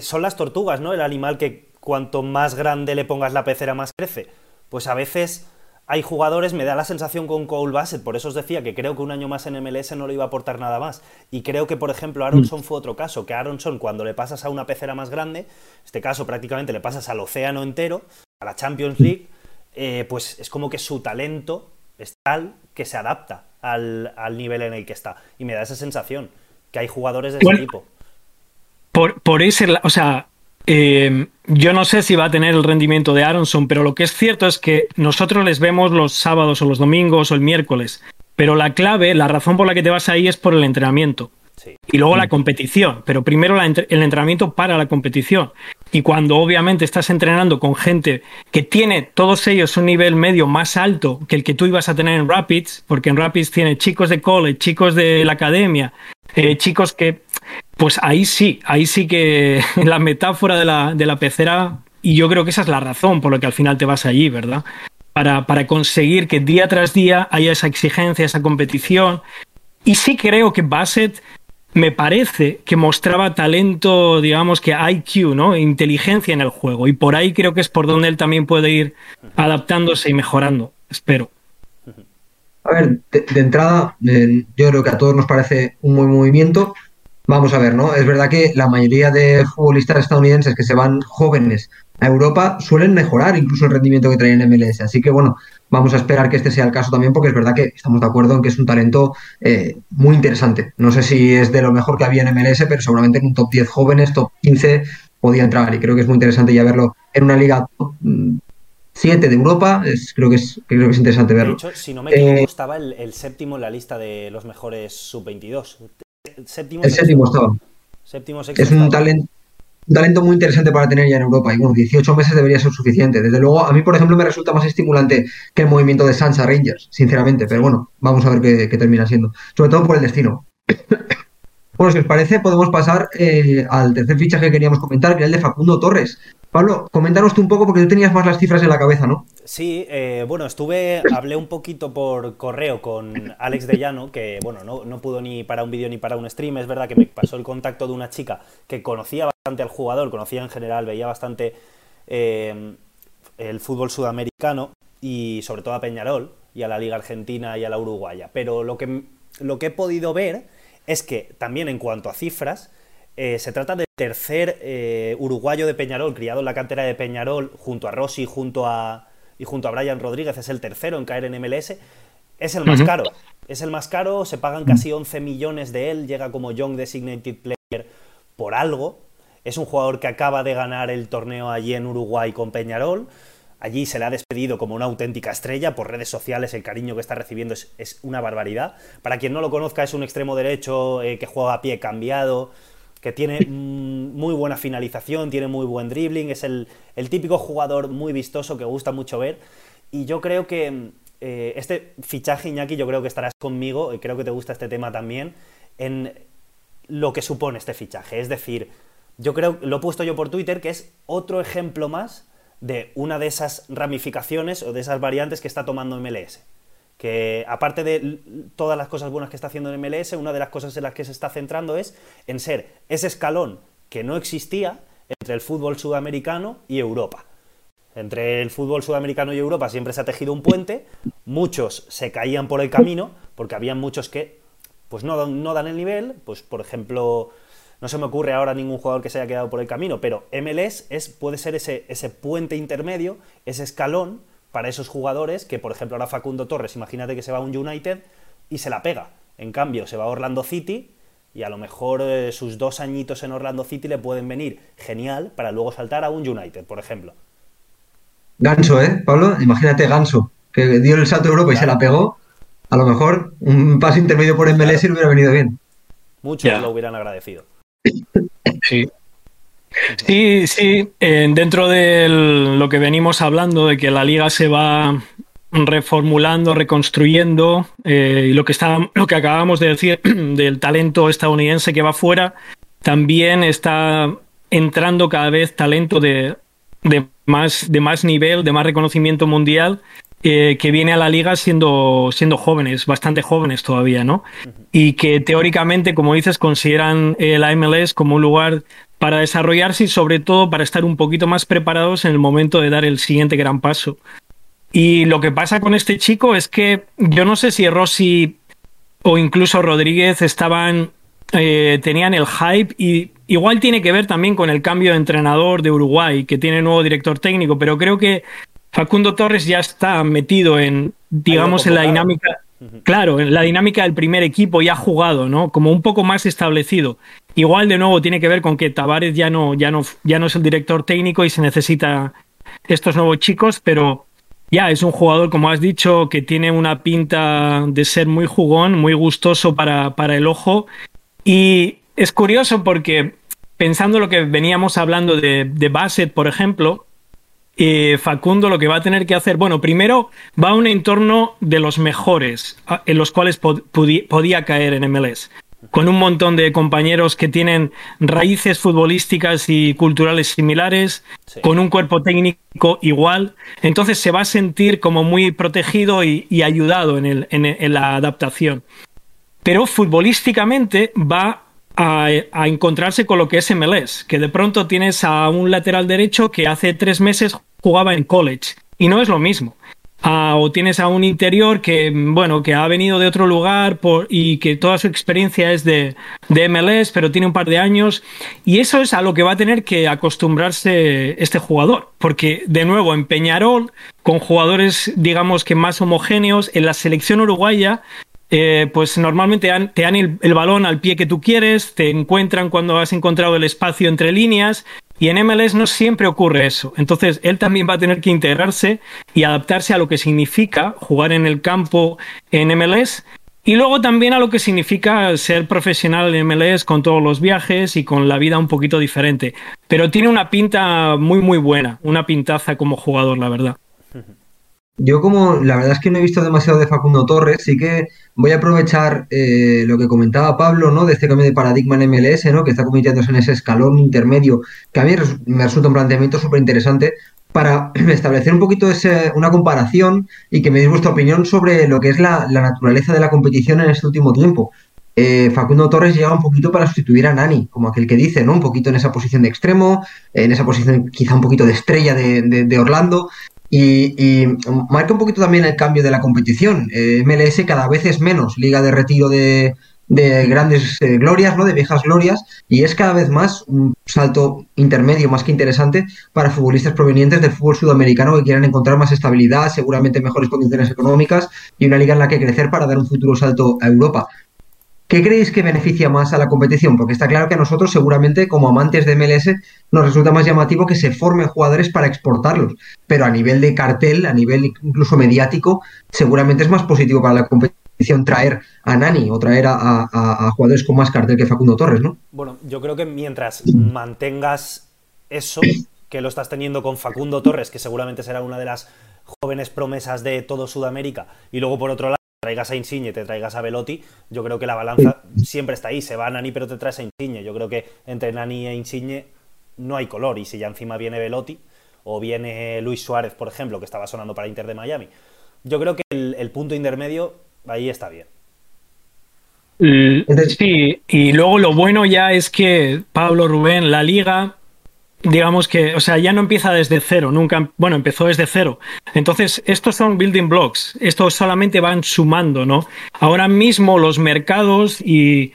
son las tortugas, ¿no? El animal que cuanto más grande le pongas la pecera, más crece. Pues a veces hay jugadores, me da la sensación con Cole Bassett, por eso os decía que creo que un año más en MLS no le iba a aportar nada más. Y creo que, por ejemplo, Aronson mm. fue otro caso, que Aronson cuando le pasas a una pecera más grande, en este caso prácticamente le pasas al océano entero, a la Champions League, eh, pues es como que su talento es tal que se adapta al, nivel en el que está. Y me da esa sensación, que hay jugadores de ese tipo. Por, por ese, o sea, eh, yo no sé si va a tener el rendimiento de Aronson, pero lo que es cierto es que nosotros les vemos los sábados o los domingos o el miércoles. Pero la clave, la razón por la que te vas ahí es por el entrenamiento. Y luego la competición, pero primero el entrenamiento para la competición. Y cuando obviamente estás entrenando con gente que tiene todos ellos un nivel medio más alto que el que tú ibas a tener en Rapids, porque en Rapids tiene chicos de college, chicos de la academia, eh, chicos que pues ahí sí, ahí sí que la metáfora de la, de la pecera, y yo creo que esa es la razón por la que al final te vas allí, ¿verdad? Para, para conseguir que día tras día haya esa exigencia, esa competición. Y sí creo que Bassett me parece que mostraba talento, digamos que IQ, ¿no? Inteligencia en el juego. Y por ahí creo que es por donde él también puede ir adaptándose y mejorando. Espero. A ver, de, entrada, eh, yo creo que a todos nos parece un buen movimiento. Vamos a ver, ¿no? Es verdad que la mayoría de futbolistas estadounidenses que se van jóvenes a Europa suelen mejorar incluso el rendimiento que traen en MLS. Así que bueno, vamos a esperar que este sea el caso también porque es verdad que estamos de acuerdo en que es un talento eh, muy interesante. No sé si es de lo mejor que había en MLS, pero seguramente en un top 10 jóvenes, top 15 podía entrar y creo que es muy interesante ya verlo en una liga 7 de Europa. Es, creo, que es, creo que es interesante verlo. De hecho, si no me equivoco, eh, estaba el, séptimo en la lista de los mejores sub-22. Séptimo, el séptimo estaba. Séptimo, es un talento, un talento muy interesante para tener ya en Europa. Y bueno, 18 meses debería ser suficiente. Desde luego, a mí, por ejemplo, me resulta más estimulante que el movimiento de Sansa Rangers, sinceramente. Pero bueno, vamos a ver qué, termina siendo. Sobre todo por el destino. bueno, si os parece, podemos pasar eh, al tercer fichaje que queríamos comentar, que era el de Facundo Torres. Pablo, coméntanos tú un poco porque tú tenías más las cifras en la cabeza, ¿no? Sí, eh, bueno, estuve, hablé un poquito por correo con Alex de Llano, que bueno, no, pudo ni para un vídeo ni para un stream, es verdad que me pasó el contacto de una chica que conocía bastante al jugador, conocía en general, veía bastante eh, el fútbol sudamericano y sobre todo a Peñarol y a la Liga Argentina y a la Uruguaya. Pero lo que, lo que he podido ver es que también en cuanto a cifras, eh, se trata del tercer eh, uruguayo de Peñarol, criado en la cantera de Peñarol, junto a Rossi junto a, y junto a Brian Rodríguez, es el tercero en caer en MLS. Es el más caro. Es el más caro, se pagan casi 11 millones de él, llega como Young Designated Player por algo. Es un jugador que acaba de ganar el torneo allí en Uruguay con Peñarol. Allí se le ha despedido como una auténtica estrella por redes sociales, el cariño que está recibiendo es, una barbaridad. Para quien no lo conozca, es un extremo derecho eh, que juega a pie cambiado, que tiene mm, muy buena finalización, tiene muy buen dribbling, es el, típico jugador muy vistoso que gusta mucho ver. Y yo creo que eh, este fichaje, Iñaki, yo creo que estarás conmigo, y creo que te gusta este tema también, en lo que supone este fichaje. Es decir, yo creo, lo he puesto yo por Twitter, que es otro ejemplo más de una de esas ramificaciones o de esas variantes que está tomando MLS. Que aparte de todas las cosas buenas que está haciendo en MLS, una de las cosas en las que se está centrando es en ser ese escalón que no existía entre el fútbol sudamericano y Europa. Entre el fútbol sudamericano y Europa siempre se ha tejido un puente, muchos se caían por el camino, porque había muchos que pues no, no dan el nivel, pues por ejemplo, no se me ocurre ahora ningún jugador que se haya quedado por el camino, pero MLS es, puede ser ese, ese puente intermedio, ese escalón para esos jugadores que, por ejemplo, ahora Facundo Torres, imagínate que se va a un United y se la pega. En cambio, se va a Orlando City y a lo mejor eh, sus dos añitos en Orlando City le pueden venir genial para luego saltar a un United, por ejemplo. Ganso, ¿eh, Pablo? Imagínate Ganso, que dio el salto a Europa y se la pegó. A lo mejor un paso intermedio por MLS le hubiera venido bien. Muchos lo hubieran agradecido. Sí. Sí, sí, eh, dentro de lo que venimos hablando, de que la liga se va reformulando, reconstruyendo, eh, y lo que, está, lo que acabamos de decir del talento estadounidense que va fuera, también está entrando cada vez talento de, más, de más nivel, de más reconocimiento mundial, eh, que viene a la liga siendo, siendo jóvenes, bastante jóvenes todavía, ¿no? Y que teóricamente, como dices, consideran la MLS como un lugar para desarrollarse y sobre todo para estar un poquito más preparados en el momento de dar el siguiente gran paso. Y lo que pasa con este chico es que yo no sé si Rossi o incluso Rodríguez estaban eh, tenían el hype y igual tiene que ver también con el cambio de entrenador de Uruguay que tiene nuevo director técnico, pero creo que Facundo Torres ya está metido en digamos en la dinámica Claro, en la dinámica del primer equipo ya ha jugado, ¿no? Como un poco más establecido. Igual de nuevo tiene que ver con que Tavares ya no, ya no, ya no es el director técnico y se necesita estos nuevos chicos, pero ya es un jugador, como has dicho, que tiene una pinta de ser muy jugón, muy gustoso para, para el ojo. Y es curioso porque pensando lo que veníamos hablando de, de Bassett, por ejemplo, eh, Facundo lo que va a tener que hacer, bueno, primero va a un entorno de los mejores en los cuales podía caer en MLS, con un montón de compañeros que tienen raíces futbolísticas y culturales similares, con un cuerpo técnico igual, entonces se va a sentir como muy protegido y, ayudado en, en la adaptación. Pero futbolísticamente va a, encontrarse con lo que es MLS, que de pronto tienes a un lateral derecho que hace tres meses jugaba en college y no es lo mismo. Ah, o tienes a un interior que, bueno, que ha venido de otro lugar por, y que toda su experiencia es de, de, MLS, pero tiene un par de años. Y eso es a lo que va a tener que acostumbrarse este jugador. Porque, de nuevo, en Peñarol, con jugadores, digamos que más homogéneos, en la selección uruguaya, eh, pues normalmente te dan, el, balón al pie que tú quieres, te encuentran cuando has encontrado el espacio entre líneas y en MLS no siempre ocurre eso. Entonces él también va a tener que integrarse y adaptarse a lo que significa jugar en el campo en MLS y luego también a lo que significa ser profesional en MLS con todos los viajes y con la vida un poquito diferente. Pero tiene una pinta muy muy buena, una pintaza como jugador, la verdad. Yo como la verdad es que no he visto demasiado de Facundo Torres, sí que voy a aprovechar eh, lo que comentaba Pablo, ¿no? De este cambio de paradigma en MLS, ¿no? Que está convirtiéndose en ese escalón intermedio, que a mí me resulta un planteamiento súper interesante para establecer un poquito ese, una comparación y que me deis vuestra opinión sobre lo que es la, naturaleza de la competición en este último tiempo. Eh, Facundo Torres llega un poquito para sustituir a Nani, como aquel que dice, ¿no? Un poquito en esa posición de extremo, en esa posición quizá un poquito de estrella de, de Orlando, y, marca un poquito también el cambio de la competición. Eh, MLS cada vez es menos liga de retiro de, grandes eh, glorias, ¿no? De viejas glorias, y es cada vez más un salto intermedio más que interesante para futbolistas provenientes del fútbol sudamericano que quieran encontrar más estabilidad, seguramente mejores condiciones económicas y una liga en la que crecer para dar un futuro salto a Europa. ¿Qué creéis que beneficia más a la competición? Porque está claro que a nosotros, seguramente, como amantes de MLS, nos resulta más llamativo que se formen jugadores para exportarlos. Pero a nivel de cartel, a nivel incluso mediático, seguramente es más positivo para la competición traer a Nani o traer a, jugadores con más cartel que Facundo Torres, ¿no? Bueno, yo creo que mientras mantengas eso, que lo estás teniendo con Facundo Torres, que seguramente será una de las jóvenes promesas de todo Sudamérica, y luego por otro lado traigas a Insigne, te traigas a Velotti, yo creo que la balanza siempre está ahí. Se va a Nani, pero te traes a Insigne. Yo creo que entre Nani e Insigne no hay color. Y si ya encima viene Velotti, o viene Luis Suárez, por ejemplo, que estaba sonando para Inter de Miami, yo creo que el, punto intermedio ahí está bien. Sí, y luego lo bueno ya es que Pablo Rubén, la liga, digamos que, o sea, ya no empieza desde cero, nunca, bueno, empezó desde cero. Entonces, estos son building blocks, estos solamente van sumando, ¿no? Ahora mismo los mercados y,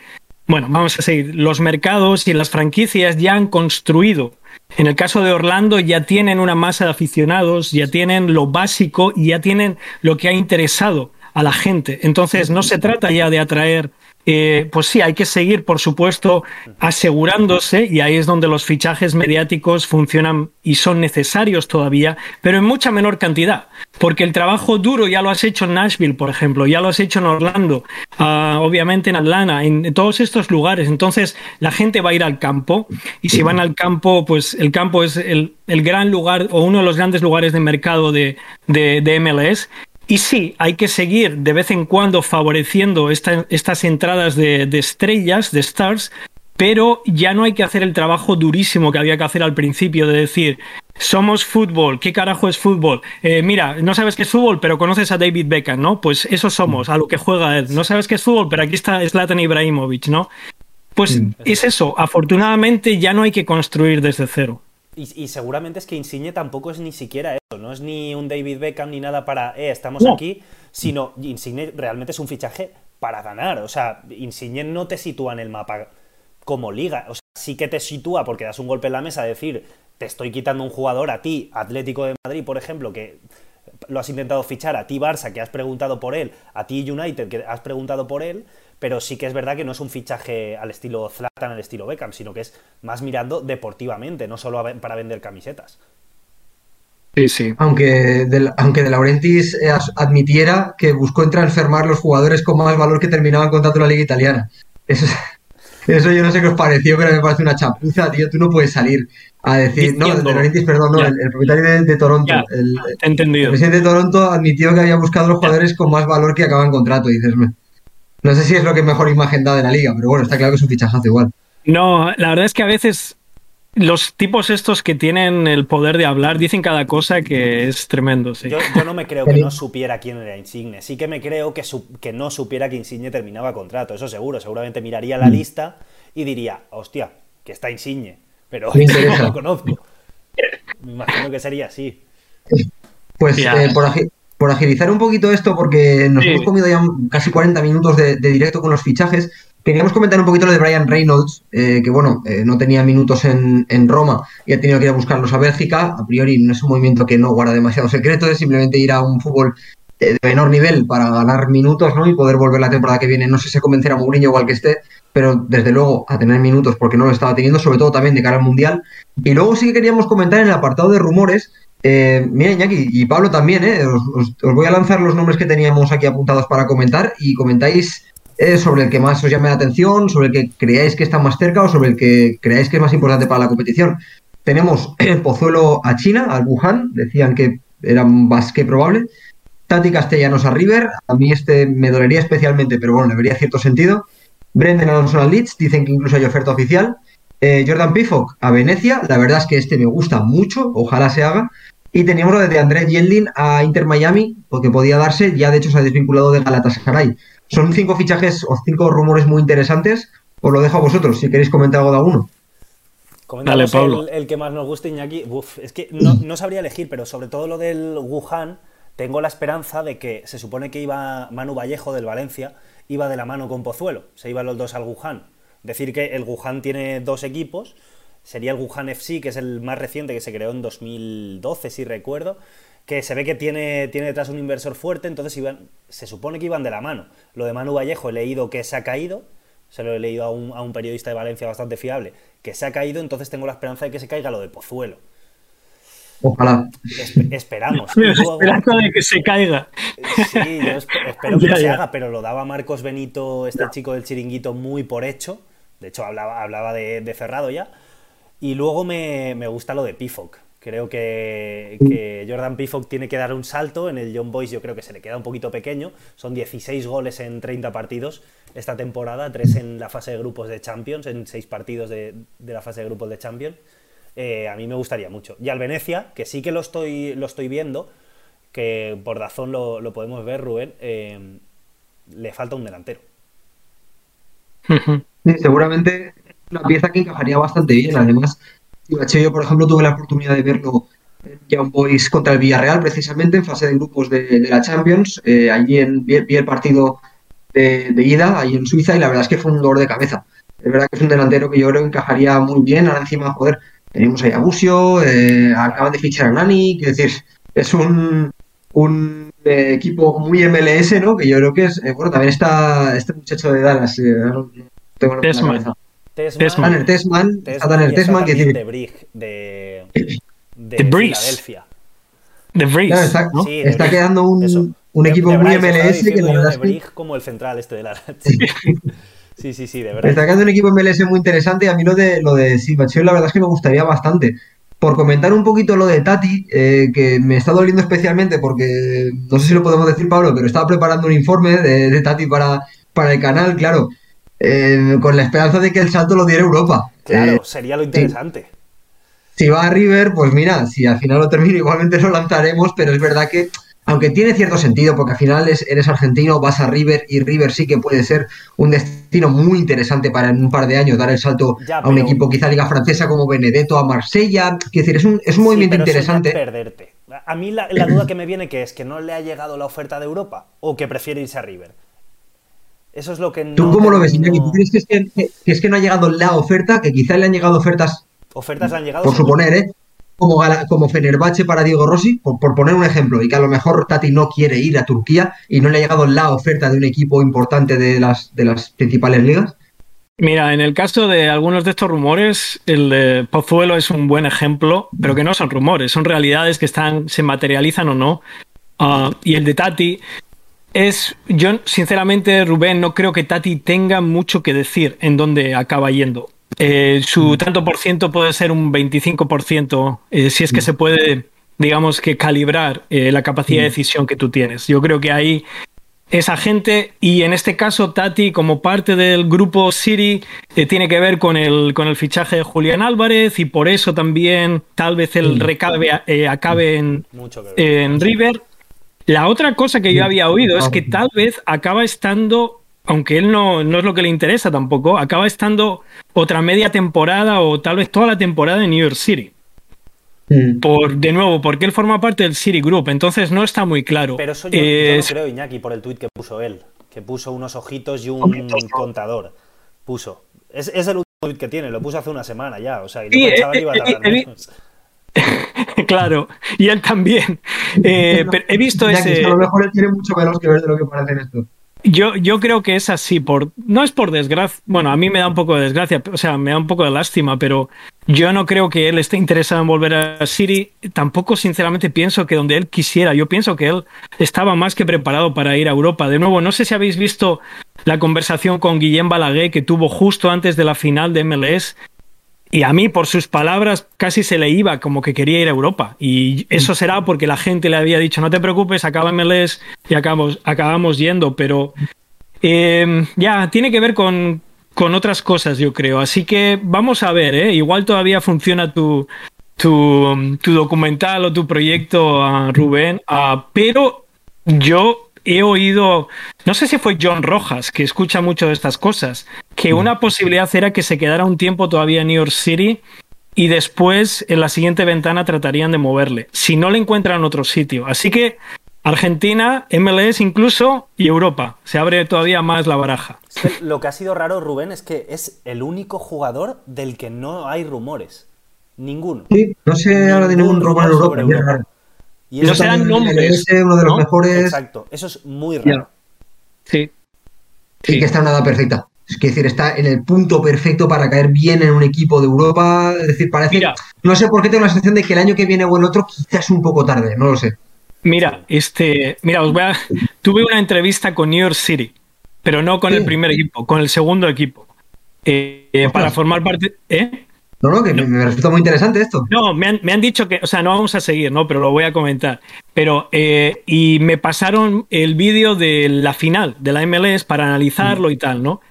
bueno, vamos a seguir, los mercados y las franquicias ya han construido en el caso de Orlando ya tienen una masa de aficionados, ya tienen lo básico y ya tienen lo que ha interesado a la gente. Entonces no se trata ya de atraer eh, pues sí, hay que seguir, por supuesto, asegurándose, y ahí es donde los fichajes mediáticos funcionan y son necesarios todavía, pero en mucha menor cantidad, porque el trabajo duro ya lo has hecho en Nashville, por ejemplo, ya lo has hecho en Orlando, ah, obviamente en Atlanta, en, todos estos lugares. Entonces, la gente va a ir al campo, y si van al campo, pues el campo es el, gran lugar o uno de los grandes lugares de mercado de, de MLS, y sí, hay que seguir de vez en cuando favoreciendo estas entradas de, estrellas, de stars, pero ya no hay que hacer el trabajo durísimo que había que hacer al principio de decir, somos fútbol, ¿qué carajo es fútbol? Eh, mira, no sabes qué es fútbol, pero conoces a David Beckham, ¿no? Pues eso somos, a lo que juega él. No sabes qué es fútbol, pero aquí está Zlatan Ibrahimovic, ¿no? Pues es eso, afortunadamente ya no hay que construir desde cero. Y, seguramente es que Insigne tampoco es ni siquiera eso, no es ni un David Beckham ni nada para, eh, estamos aquí, sino Insigne realmente es un fichaje para ganar. O sea, Insigne no te sitúa en el mapa como liga. O sea, sí que te sitúa porque das un golpe en la mesa, decir, te estoy quitando un jugador a ti, Atlético de Madrid, por ejemplo, que lo has intentado fichar, a ti Barça, que has preguntado por él, a ti United, que has preguntado por él, pero sí que es verdad que no es un fichaje al estilo Zlatan, al estilo Beckham, sino que es más mirando deportivamente, no solo para vender camisetas. Sí, sí. Aunque de, aunque de Laurentiis eh, admitiera que buscó en transfermar los jugadores con más valor que terminaban contrato en la liga italiana. Eso, eso yo no sé qué os pareció, pero me parece una chapuza, tío. Tú no puedes salir a decir. No, de Laurentiis, perdón, no, el, propietario de, Toronto. el, entendido. el presidente de Toronto admitió que había buscado los jugadores con más valor que acaban contrato. dices, no sé si es lo que mejor imagen da de la liga, pero bueno, está claro que es un fichajazo igual. No, la verdad es que a veces los tipos estos que tienen el poder de hablar dicen cada cosa que es tremendo. Sí. Yo, no me creo que no supiera quién era Insigne. Sí que me creo que, que no supiera que Insigne terminaba contrato. Eso seguro. Seguramente miraría la mm. lista y diría, hostia, que está Insigne. Pero no lo conozco. Me imagino que sería así. Pues eh, por, aquí, por agilizar un poquito esto, porque nos hemos comido ya casi 40 minutos de, directo con los fichajes, queríamos comentar un poquito lo de Brian Reynolds, eh, que bueno, eh, no tenía minutos en, Roma y ha tenido que ir a buscarlos a Bélgica. A priori no es un movimiento que no guarda demasiado secreto, es simplemente ir a un fútbol de, menor nivel para ganar minutos ¿no? y poder volver la temporada que viene. No sé si convencer a Mourinho igual que esté, pero desde luego a tener minutos porque no lo estaba teniendo, sobre todo también de cara al Mundial. Y luego sí que queríamos comentar en el apartado de rumores eh, mira, Iñaki, y Pablo también, ¿eh? Os, voy a lanzar los nombres que teníamos aquí apuntados para comentar y comentáis eh, sobre el que más os llame la atención, sobre el que creáis que está más cerca o sobre el que creáis que es más importante para la competición. Tenemos el Pozuelo a China, al Wuhan, decían que era más que probable. Tati Castellanos a River, a mí este me dolería especialmente, pero bueno, le vería cierto sentido. Brendan Alonso a Leeds, dicen que incluso hay oferta oficial. Eh, Jordan Pifok a Venecia, la verdad es que este me gusta mucho, ojalá se haga. Y teníamos lo de André Yeldin a Inter Miami, porque podía darse, ya de hecho se ha desvinculado de Galatasaray. Son cinco fichajes o cinco rumores muy interesantes. Os lo dejo a vosotros, si queréis comentar algo de alguno. Dale, Pablo. El, que más nos gusta, Iñaki. es que no, no, sabría elegir, pero sobre todo lo del Wuhan, tengo la esperanza de que se supone que iba Manu Vallejo del Valencia, iba de la mano con Pozuelo, se iban los dos al Wuhan. Decir que el Wuhan tiene dos equipos, sería el Wuhan FC, que es el más reciente, que se creó en 2012, si recuerdo, que se ve que tiene, tiene detrás un inversor fuerte, entonces iban, se supone que iban de la mano. Lo de Manu Vallejo he leído que se ha caído, se lo he leído a un, a un periodista de Valencia bastante fiable, que se ha caído, entonces tengo la esperanza de que se caiga lo de Pozuelo. Ojalá. esperamos. Esperanza de que se caiga. Sí, yo espero que se haga, pero lo daba Marcos Benito, este chico del chiringuito, muy por hecho. De hecho, hablaba, de, cerrado ya. Y luego me, me, gusta lo de Pifoc. Creo que, Jordan Pifoc tiene que dar un salto. En el John Boys yo creo que se le queda un poquito pequeño. Son 16 goles en 30 partidos esta temporada, 3 en la fase de grupos de Champions, en 6 partidos de, la fase de grupos de Champions. Eh, a mí me gustaría mucho. Y al Venecia, que sí que lo estoy, lo estoy viendo, que por Dazón lo, lo podemos ver, Rubén, eh, le falta un delantero. Sí, seguramente una pieza que encajaría bastante bien. Además, yo, por ejemplo, tuve la oportunidad de verlo en Young Boys contra el Villarreal, precisamente en fase de grupos de, de la Champions. Eh, allí en, vi, el partido de, ida, allí en Suiza, y la verdad es que fue un dolor de cabeza. Es verdad que es un delantero que yo creo que encajaría muy bien. Ahora encima, joder, tenemos ahí a Busio, eh, acaban de fichar a Nani, es decir, es un, un eh, equipo muy MLS, ¿no? Que yo creo que es, eh, bueno, también está este muchacho de Dallas, no tengo Tesman. Tesman. Tanner Tesman, Tanner Tesman, que decir... de Brig, de, de, de Filadelfia. De Breeze, claro, está, ¿no? sí, está quedando un, un de, equipo de muy Bryce, MLS que la verdad que... como el central este de la... Sí, sí, sí, de verdad. Está quedando un equipo MLS muy interesante y a mí lo de, lo de Sivacheo la verdad es que me gustaría bastante. Por comentar un poquito lo de Tati, eh, que me está doliendo especialmente porque, no sé si lo podemos decir Pablo, pero estaba preparando un informe de, de Tati para, para el canal, claro, eh, con la esperanza de que el salto lo diera Europa. Claro, Eh, sería lo interesante. si va a River, pues mira, si al final lo termina, igualmente lo lanzaremos, pero es verdad que, aunque tiene cierto sentido, porque al final es- eres argentino, vas a River y River sí que puede ser un destino muy interesante para en un par de años dar el salto Ya, a un pero- equipo quizá liga francesa como Benedetto, a Marsella, quiero decir, es un, es un Sí, movimiento pero es interesante. perderte. A mí la, la duda que me viene que es que no le ha llegado la oferta de Europa o que prefiere irse a River. Eso es lo que no. ¿Tú cómo lo ves, Iñaki? ¿Tú crees que es que, es que no ha llegado la oferta, que quizá le han llegado ofertas, Ofertas le han llegado. por seguro. suponer, ¿eh? Como, como Fenerbahce para Diego Rossi, por, por poner un ejemplo, y que a lo mejor Tati no quiere ir a Turquía y no le ha llegado la oferta de un equipo importante de las, de las principales ligas. Mira, en el caso de algunos de estos rumores, el de Pozuelo es un buen ejemplo, pero que no son rumores, son realidades que están, se materializan o no. Ah, y el de Tati es, yo sinceramente, Rubén, no creo que Tati tenga mucho que decir en dónde acaba yendo. Eh, su tanto por ciento puede ser un 25%, eh, si es que se puede, digamos que calibrar eh, la capacidad de decisión que tú tienes. Yo creo que ahí esa gente y en este caso Tati como parte del grupo City eh, tiene que ver con el, con el fichaje de Julián Álvarez y por eso también tal vez el recabe eh, acabe en, Mucho en River. La otra cosa que yo había oído es que tal vez acaba estando, aunque él no, no es lo que le interesa tampoco, acaba estando otra media temporada o tal vez toda la temporada en New York City. Mm. Por, de nuevo, porque él forma parte del City Group, entonces no está muy claro. Pero eso yo, yo no creo, Iñaki, por el tuit que puso él. Que puso unos ojitos y un contador. Puso. Es, es el último tuit que tiene, lo puso hace una semana ya. O sea, y Sí, eh, que iba a eh, tardar eh, menos. claro, y él también. Eh, pero he visto ese. que a lo mejor él tiene mucho menos que ver de lo que parece en esto. Yo, yo creo que es así, por, no es por desgracia, bueno, a mí me da un poco de desgracia, o sea, me da un poco de lástima, pero yo no creo que él esté interesado en volver a City, tampoco sinceramente pienso que donde él quisiera, yo pienso que él estaba más que preparado para ir a Europa. De nuevo, no sé si habéis visto la conversación con Guillem Balaguer que tuvo justo antes de la final de MLS, y a mí, por sus palabras, casi se le iba como que quería ir a Europa. Y eso será porque la gente le había dicho, no te preocupes, acaba MLS y acabamos, acabamos yendo. Pero eh, ya, tiene que ver con, con otras cosas, yo creo. Así que vamos a ver, ¿eh? Igual todavía funciona tu, tu, tu documental o tu proyecto, ah, Rubén. ah, pero yo he oído, no sé si fue John Rojas, que escucha mucho de estas cosas, que una posibilidad era que se quedara un tiempo todavía en New York City y después en la siguiente ventana tratarían de moverle, si no le encuentran otro sitio. Así que Argentina, MLS incluso y Europa. Se abre todavía más la baraja. Lo que ha sido raro, Rubén, es que es el único jugador del que no hay rumores. Ninguno. Sí, no sé ahora de ningún rumor en Europa. sobre. Y No también nombres, MLS, uno de los ¿no? mejores Exacto. Eso es muy raro. Sí. y que está en una edad perfecta. Es decir, está en el punto perfecto para caer bien en un equipo de Europa. Es decir, parece. Mira. no sé por qué tengo la sensación de que el año que viene o el otro quizás un poco tarde, no lo sé. Mira, este, mira, os voy a, tuve una entrevista con New York City, pero no con Sí. el primer equipo, con el segundo equipo, eh, eh, para formar parte. ¿eh? No, no, que me- me resulta muy interesante esto. No, me han, me han dicho que, o sea, no vamos a seguir, ¿no? Pero lo voy a comentar. Pero, eh, y me pasaron el vídeo de la final de la MLS para analizarlo y tal, ¿no?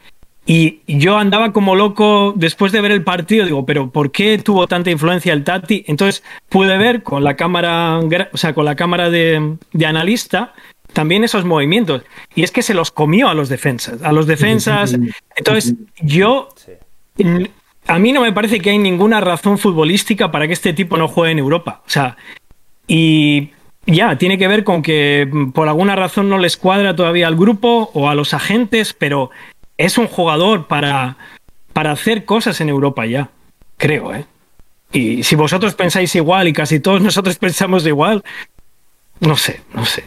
Y yo andaba como loco después de ver el partido, digo, pero ¿por qué tuvo tanta influencia el Tati? Entonces pude ver con la cámara, o sea, con la cámara de, de analista también esos movimientos. Y es que se los comió a los defensas, a los defensas. Entonces, yo Sí. A mí no me parece que hay ninguna razón futbolística para que este tipo no juegue en Europa. O sea, y ya, tiene que ver con que por alguna razón no les cuadra todavía al grupo o a los agentes, pero es un jugador para, para hacer cosas en Europa ya, creo, ¿eh? Y si vosotros pensáis igual y casi todos nosotros pensamos igual, no sé, no sé.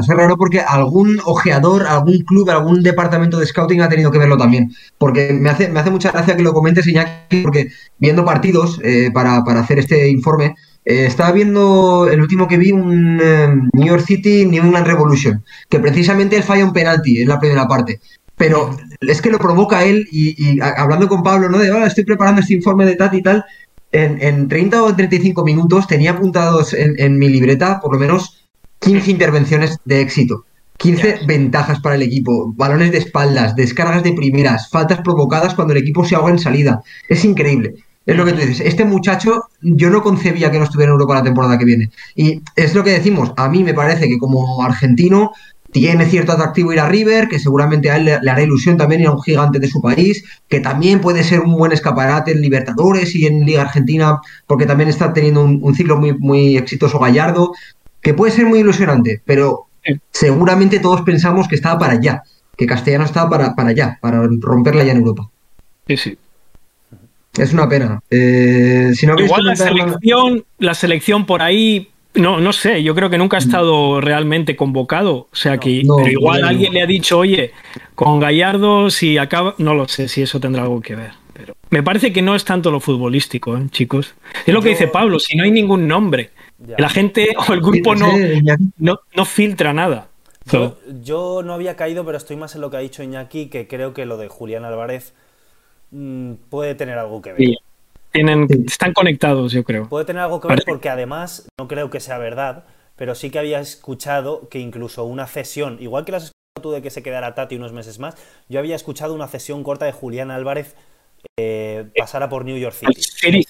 Es raro porque algún ojeador, algún club, algún departamento de scouting ha tenido que verlo también. Porque me hace, me hace mucha gracia que lo comentes, Iñaki, porque viendo partidos eh, para, para hacer este informe, eh, estaba viendo el último que vi, un eh, New York City New England Revolution, que precisamente él falla un penalti en la primera parte. Pero es que lo provoca él y, hablando con Pablo, ¿no? De, "Ah, estoy preparando este informe de Tati y tal. En, en 30 o 35 minutos tenía apuntados en, en mi libreta por lo menos 15 intervenciones de éxito. 15 ventajas para el equipo, balones de espaldas, descargas de primeras, faltas provocadas cuando el equipo se ahoga en salida. Es increíble. Es lo que tú dices. Este muchacho, yo no concebía que no estuviera en Europa la temporada que viene. Y es lo que decimos. A mí me parece que como argentino tiene cierto atractivo ir a River, que seguramente a él le, le hará ilusión también ir a un gigante de su país, que también puede ser un buen escaparate en Libertadores y en Liga Argentina, porque también está teniendo un, un ciclo muy, muy exitoso Gallardo, que puede ser muy ilusionante, pero seguramente todos pensamos que estaba para allá, que Castellano estaba para, para allá, para romperla ya en Europa. Sí, sí. Es una pena. Eh, si no Igual la nada- selección, la selección por ahí, no, no sé, yo creo que nunca ha estado realmente convocado. O sea que, No, pero igual no. alguien le ha dicho, oye, con Gallardo, si acaba, no lo sé si eso tendrá algo que ver. Pero me parece que no es tanto lo futbolístico, ¿eh, chicos. Es lo que Yo- dice Pablo, si no hay ningún nombre. La gente o el grupo no, no, no filtra nada. Yo, yo no había caído, pero estoy más en lo que ha dicho Iñaki, que creo que lo de Julián Álvarez mm, puede tener algo que ver. Sí. Tienen, Sí. están conectados, yo creo. Puede tener algo que ver porque además, no creo que sea verdad, pero sí que había escuchado que incluso una cesión, igual que las escuchado tú de que se quedara Tati unos meses más, yo había escuchado una cesión corta de Julián Álvarez eh, pasara por New York City. Sí.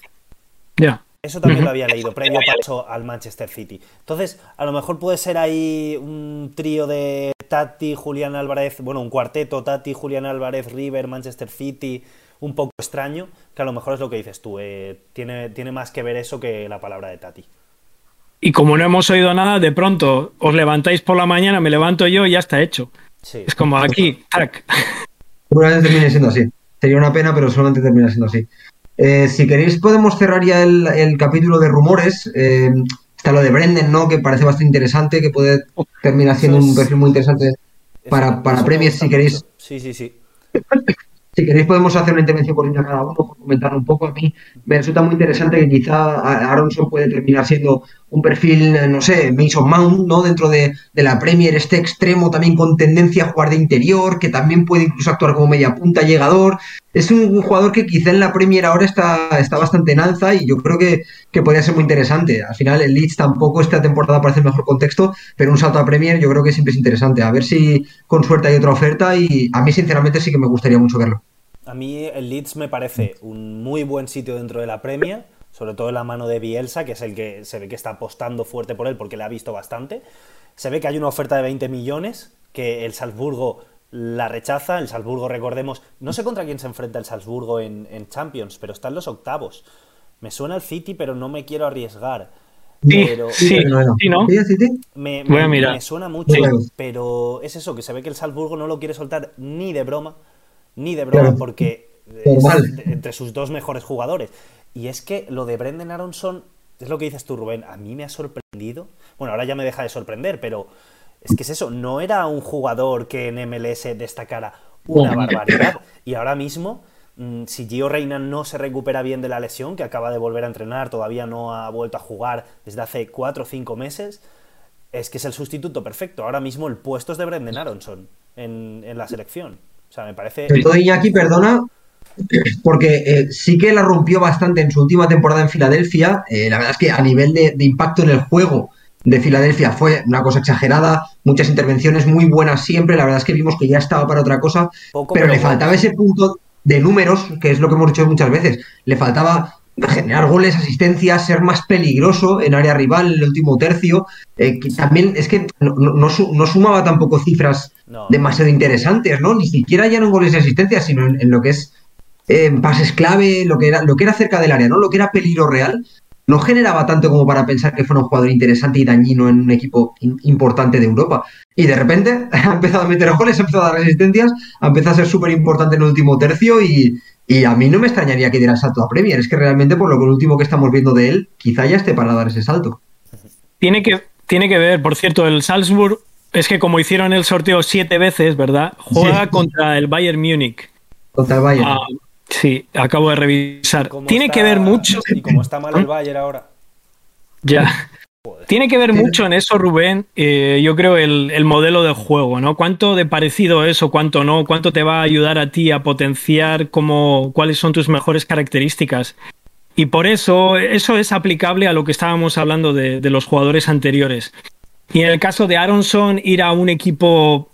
Ya. Eso también lo había leído, previo paso al Manchester City. Entonces, a lo mejor puede ser ahí un trío de Tati, Julián Álvarez, bueno, un cuarteto, Tati, Julián Álvarez, River, Manchester City, un poco extraño, que a lo mejor es lo que dices tú, eh, tiene, tiene más que ver eso que la palabra de Tati. Y como no hemos oído nada, de pronto os levantáis por la mañana, me levanto yo y ya está hecho. Sí. Es como aquí, tac. Seguramente termine siendo así. Sería una pena, pero seguramente termina siendo así. Eh, si queréis, podemos cerrar ya el, el capítulo de rumores. Eh, está lo de Brendan, ¿no? Que parece bastante interesante, que puede terminar siendo un perfil muy interesante. Para- para gusta si queréis. Sí, sí, sí. Si queréis, podemos hacer una intervención por línea cada uno, por comentarlo un poco. A mí me resulta muy interesante que quizá Aronson puede terminar siendo un perfil, no sé, Mason Mount, ¿no? Dentro de, de la Premier, este extremo también con tendencia a jugar de interior, que también puede incluso actuar como media punta, llegador. Es un jugador que quizá en la Premier ahora está, está bastante en alza y yo creo que, que podría ser muy interesante. Al final, el Leeds tampoco esta temporada parece el mejor contexto, pero un salto a Premier yo creo que siempre es interesante. A ver si con suerte hay otra oferta y a mí, sinceramente, sí que me gustaría mucho verlo. A mí el Leeds me parece un muy buen sitio dentro de la Premier, sobre todo en la mano de Bielsa, que es el que se ve que está apostando fuerte por él porque le ha visto bastante. Se ve que hay una oferta de 20 millones, que el Salzburgo la rechaza. El Salzburgo, recordemos, no sé contra quién se enfrenta el Salzburgo en, en Champions, pero está en los octavos. Me suena el City, pero no me quiero arriesgar. Sí, Pero sí, Bueno, sí, ¿no? ¿Sí, sí, sí? me, Voy a me- mirar. me suena mucho, Sí. pero es eso, que se ve que el Salzburgo no lo quiere soltar ni de broma, ni de broma, Claro. porque es de- entre sus dos mejores jugadores. Y es que lo de Brendan Aronson, es lo que dices tú, Rubén, a mí me ha sorprendido. Bueno, ahora ya me deja de sorprender, pero es que es eso, no era un jugador que en MLS destacara una barbaridad. Y ahora mismo, mm, si Gio Reina no se recupera bien de la lesión, que acaba de volver a entrenar, todavía no ha vuelto a jugar desde hace cuatro o cinco meses, es que es el sustituto perfecto. Ahora mismo el puesto es de Brendan Aronson en, la selección. O sea, me parece... todo Iñaki, perdona, porque eh, sí que la rompió bastante en su última temporada en Filadelfia. Eh, la verdad es que a nivel de, impacto en el juego de Filadelfia fue una cosa exagerada, muchas intervenciones muy buenas siempre. La verdad es que vimos que ya estaba para otra cosa, pero, le faltaba ese punto de números, que es lo que hemos dicho muchas veces. Le faltaba generar goles, asistencias, ser más peligroso en área rival en el último tercio. Eh, también es que no, sumaba tampoco cifras demasiado interesantes, ¿no? Ni siquiera ya no en goles y asistencias, sino en lo que es pases clave, lo que, era, lo que era cerca del área, ¿no? Lo que era peligro real, no generaba tanto como para pensar que fuera un jugador interesante y dañino en un equipo importante de Europa. Y de repente ha empezado a meter goles, ha empezado a dar resistencias, ha empezado a ser súper importante en el último tercio y, a mí no me extrañaría que diera el salto a Premier. Es que realmente por lo que último que estamos viendo de él, quizá ya esté para dar ese salto. Tiene que, tiene que ver, por cierto, el Salzburg es que como hicieron el sorteo siete veces, ¿verdad? Juega contra el Bayern Múnich. Contra el Bayern. Ah, Sí, acabo de revisar. Tiene que ver mucho. Y como está mal el Bayern ahora. Ya. Tiene que ver mucho en eso, Rubén. Eh, yo creo el, el, modelo de juego, ¿no? ¿Cuánto de parecido es o cuánto no? ¿Cuánto te va a ayudar a ti a potenciar cómo, cuáles son tus mejores características? Y por eso, eso es aplicable a lo que estábamos hablando de, de los jugadores anteriores. Y en el caso de Aronson, ir a un equipo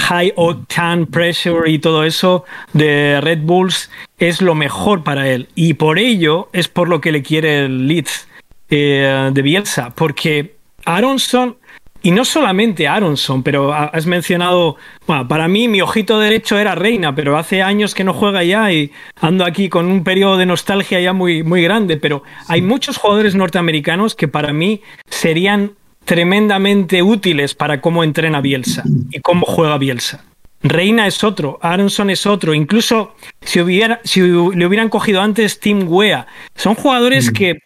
high octane pressure y todo eso de Red Bulls es lo mejor para él. Y por ello es por lo que le quiere el Leeds eh, de Bielsa, porque Aronson, y no solamente Aronson, pero has mencionado, bueno, para mí mi ojito derecho era Reina, pero hace años que no juega ya y ando aquí con un periodo de nostalgia ya muy, muy grande, pero hay muchos jugadores norteamericanos que para mí serían tremendamente útiles para cómo entrena Bielsa y cómo juega Bielsa. Reina es otro, Aronson es otro, incluso si, hubiera, si le hubieran cogido antes Tim Wea, son jugadores mm. que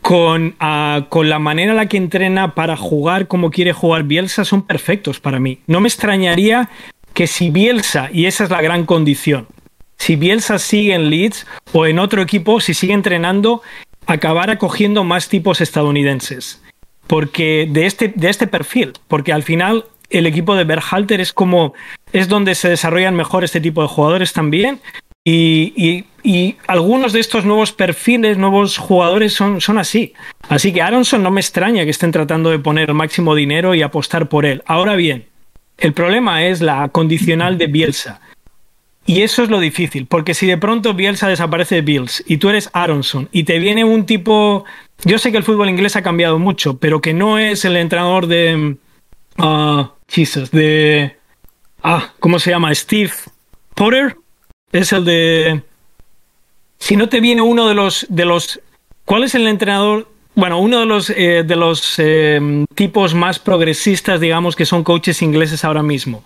con, ah, con la manera en la que entrena para jugar como quiere jugar Bielsa son perfectos para mí. No me extrañaría que si Bielsa, y esa es la gran condición, si Bielsa sigue en Leeds o en otro equipo, si sigue entrenando, acabara cogiendo más tipos estadounidenses porque de este, de este perfil, porque al final el equipo de Berhalter es como es donde se desarrollan mejor este tipo de jugadores también y, y, algunos de estos nuevos perfiles, nuevos jugadores son, son así. Así que Aronson no me extraña que estén tratando de poner el máximo dinero y apostar por él. Ahora bien, el problema es la condicional de Bielsa. Y eso es lo difícil, porque si de pronto Bielsa desaparece de Bills y tú eres Aronson y te viene un tipo yo sé que el fútbol inglés ha cambiado mucho, pero que no es el entrenador de. Uh, Jesus, de. Ah, ¿cómo se llama? Steve Potter. Es el de. Si no te viene uno de los. De los ¿Cuál es el entrenador? Bueno, uno de los, eh, de los eh, tipos más progresistas, digamos, que son coaches ingleses ahora mismo.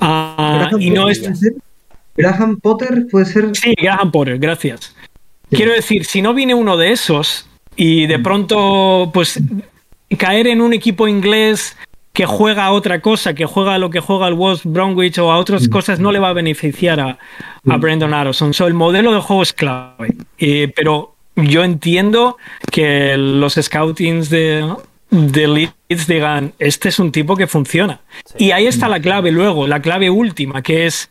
Ah, y no es. Graham Potter puede ser. Sí, Graham Potter, gracias. Quiero decir, si no viene uno de esos, y de pronto, pues, caer en un equipo inglés que juega a otra cosa, que juega a lo que juega el West Bromwich o a otras mm. cosas, no le va a beneficiar a, a mm. Brendan Aronson. So, el modelo de juego es clave. pero yo entiendo que los scoutings de, de Leeds digan, este es un tipo que funciona. Y ahí está la clave luego, la clave última, que es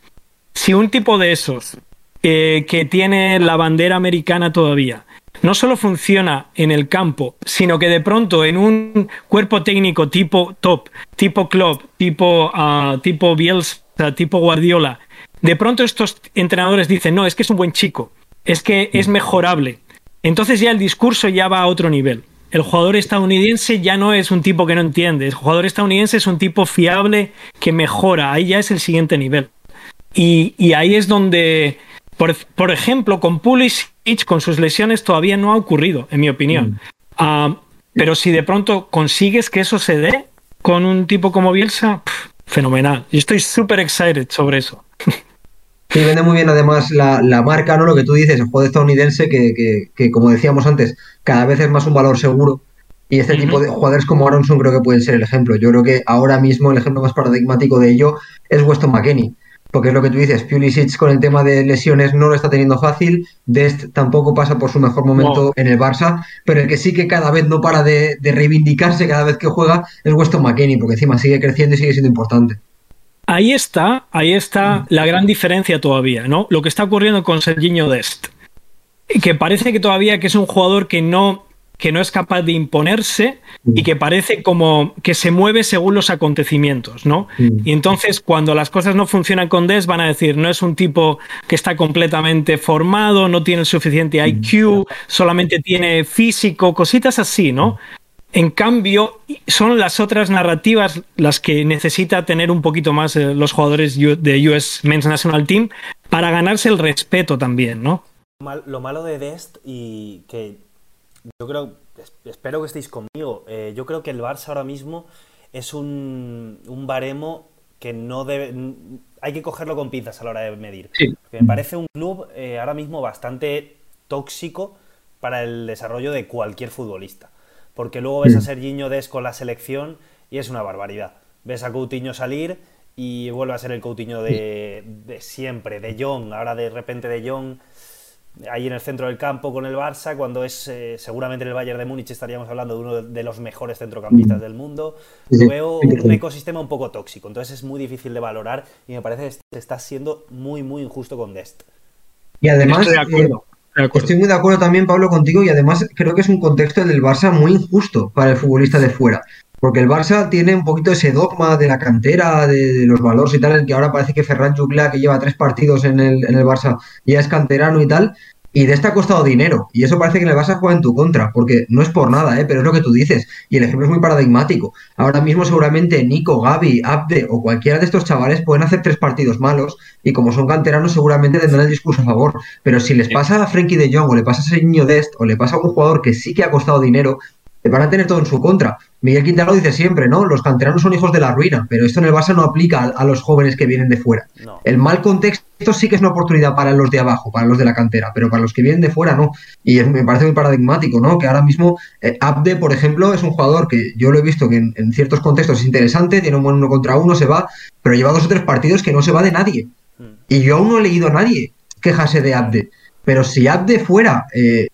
si un tipo de esos eh, que tiene la bandera americana todavía, no solo funciona en el campo, sino que de pronto en un cuerpo técnico tipo top, tipo club, tipo, uh, tipo Bielsa, tipo Guardiola, de pronto estos entrenadores dicen, no, es que es un buen chico, es que es mejorable. Entonces ya el discurso ya va a otro nivel. El jugador estadounidense ya no es un tipo que no entiende, el jugador estadounidense es un tipo fiable que mejora, ahí ya es el siguiente nivel. Y, y ahí es donde por, ejemplo, con Pulisic, con sus lesiones, todavía no ha ocurrido, en mi opinión. Mm. Ah, pero si de pronto consigues que eso se dé con un tipo como Bielsa, fenomenal. Yo estoy súper excited sobre eso. Sí, vende muy bien además la, marca, ¿no? Lo que tú dices, el juego estadounidense, que, que, como decíamos antes, cada vez es más un valor seguro. Y este tipo de jugadores como Aronson creo que pueden ser el ejemplo. Yo creo que ahora mismo el ejemplo más paradigmático de ello es Weston McKenney porque es lo que tú dices, Pulisic con el tema de lesiones no lo está teniendo fácil, Dest tampoco pasa por su mejor momento en el Barça, pero el que sí que cada vez no para de, reivindicarse cada vez que juega es Weston McKinney, porque encima sigue creciendo y sigue siendo importante. Ahí está, ahí está la gran diferencia todavía, ¿no? Lo que está ocurriendo con Serginho Dest, que parece que todavía que es un jugador que no que no es capaz de imponerse y que parece como que se mueve según los acontecimientos, ¿no? Y entonces cuando las cosas no funcionan con Des van a decir, no es un tipo que está completamente formado, no tiene suficiente IQ, solamente tiene físico, cositas así, ¿no? En cambio, son las otras narrativas las que necesita tener un poquito más eh, los jugadores de US Men's National Team para ganarse el respeto también, ¿no? Lo malo de Dest y que yo creo, espero que estéis conmigo. Eh, yo creo que el Barça ahora mismo es un, un, baremo que no debe. Hay que cogerlo con pinzas a la hora de medir. Me parece un club eh, ahora mismo bastante tóxico para el desarrollo de cualquier futbolista. Porque luego ves a Serginho Des con la selección y es una barbaridad. Ves a Coutinho salir y vuelve a ser el Coutinho de, de siempre, de Jong. Ahora de repente de Jong ahí en el centro del campo con el Barça, cuando es eh, seguramente en el Bayern de Múnich estaríamos hablando de uno de los mejores centrocampistas del mundo. Veo un ecosistema un poco tóxico, entonces es muy difícil de valorar y me parece que se está siendo muy, muy injusto con Dest. Y además, estoy, de acuerdo, estoy muy de acuerdo también, Pablo, contigo y además creo que es un contexto del Barça muy injusto para el futbolista de fuera. Porque el Barça tiene un poquito ese dogma de la cantera, de, los valores y tal, en que ahora parece que Ferran Jucla, que lleva tres partidos en el, en el Barça, ya es canterano y tal, y de este ha costado dinero. Y eso parece que le vas a jugar en tu contra, porque no es por nada, ¿eh? pero es lo que tú dices. Y el ejemplo es muy paradigmático. Ahora mismo seguramente Nico, Gaby, Abde o cualquiera de estos chavales pueden hacer tres partidos malos y como son canteranos seguramente tendrán el discurso a favor. Pero si les pasa a Frankie de Jong o le pasa a ese niño Dest o le pasa a un jugador que sí que ha costado dinero, van a tener todo en su contra. Miguel Quintana lo dice siempre, ¿no? Los canteranos son hijos de la ruina, pero esto en el Barça no aplica a, los jóvenes que vienen de fuera. El mal contexto sí que es una oportunidad para los de abajo, para los de la cantera, pero para los que vienen de fuera no. Y me parece muy paradigmático, ¿no? Que ahora mismo eh, Abde, por ejemplo, es un jugador que yo lo he visto que en, ciertos contextos es interesante, tiene un buen uno contra uno, se va, pero lleva dos o tres partidos que no se va de nadie. Hmm. Y yo aún no he leído a nadie quejarse de Abde. Pero si Abde fuera eh,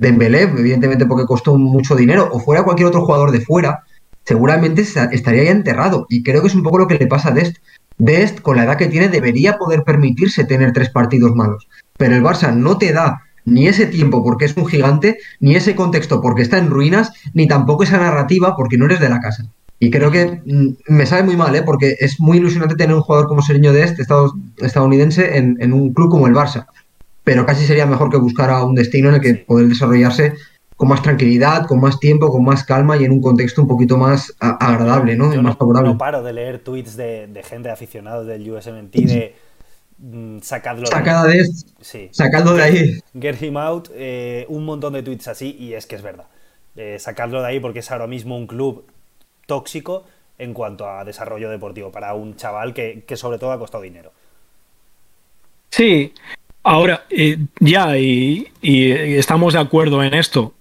Dembélé, evidentemente porque costó mucho dinero, o fuera cualquier otro jugador de fuera, seguramente estaría ya enterrado. Y creo que es un poco lo que le pasa a Dest. Dest, con la edad que tiene, debería poder permitirse tener tres partidos malos. Pero el Barça no te da ni ese tiempo porque es un gigante, ni ese contexto porque está en ruinas, ni tampoco esa narrativa porque no eres de la casa. Y creo que mm, me sabe muy mal, ¿eh? porque es muy ilusionante tener un jugador como Seriño Dest, estadounidense, en, en un club como el Barça pero casi sería mejor que buscara un destino en el que poder desarrollarse con más tranquilidad, con más tiempo, con más calma y en un contexto un poquito más agradable, ¿no? más favorable. No paro de leer tweets de, de gente aficionados del USMNT de mm, sacadlo de, sí. sacadlo de ahí. Get him out, eh, un montón de tweets así y es que es verdad. Eh, sacadlo de ahí porque es ahora mismo un club tóxico en cuanto a desarrollo deportivo para un chaval que, que sobre todo ha costado dinero. Sí, Ahora, eh, ya, y, estamos de acuerdo en esto.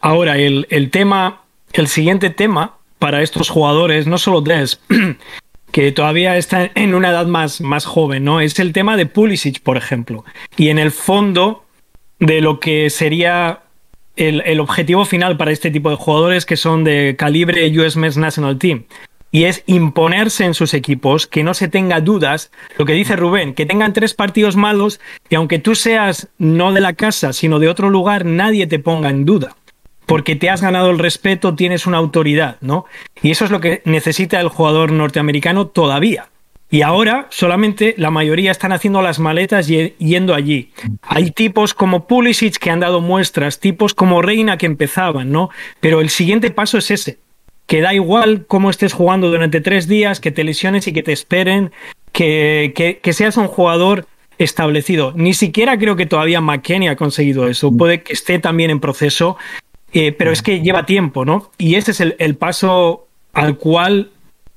Ahora, el, tema, el siguiente tema para estos jugadores, no solo Des, que todavía está en una edad más, más joven, ¿no? Es el tema de Pulisic, por ejemplo. Y en el fondo de lo que sería el, el objetivo final para este tipo de jugadores que son de calibre US Men's National Team y es imponerse en sus equipos, que no se tenga dudas, lo que dice Rubén, que tengan tres partidos malos y aunque tú seas no de la casa, sino de otro lugar, nadie te ponga en duda, porque te has ganado el respeto, tienes una autoridad, ¿no? Y eso es lo que necesita el jugador norteamericano todavía. Y ahora solamente la mayoría están haciendo las maletas y yendo allí. Hay tipos como Pulisic que han dado muestras, tipos como Reina que empezaban, ¿no? Pero el siguiente paso es ese que da igual cómo estés jugando durante tres días, que te lesiones y que te esperen, que, que, seas un jugador establecido. Ni siquiera creo que todavía McKenny ha conseguido eso. Puede que esté también en proceso, eh, pero es que lleva tiempo, ¿no? Y ese es el, paso al cual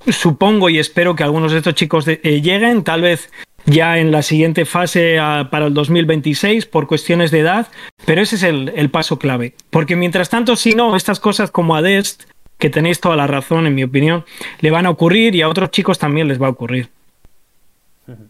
supongo y espero que algunos de estos chicos eh, lleguen, tal vez ya en la siguiente fase para el 2026 por cuestiones de edad, pero ese es el, el, paso clave. Porque mientras tanto, si no, estas cosas como Adest que tenéis toda la razón, en mi opinión, le van a ocurrir y a otros chicos también les va a ocurrir.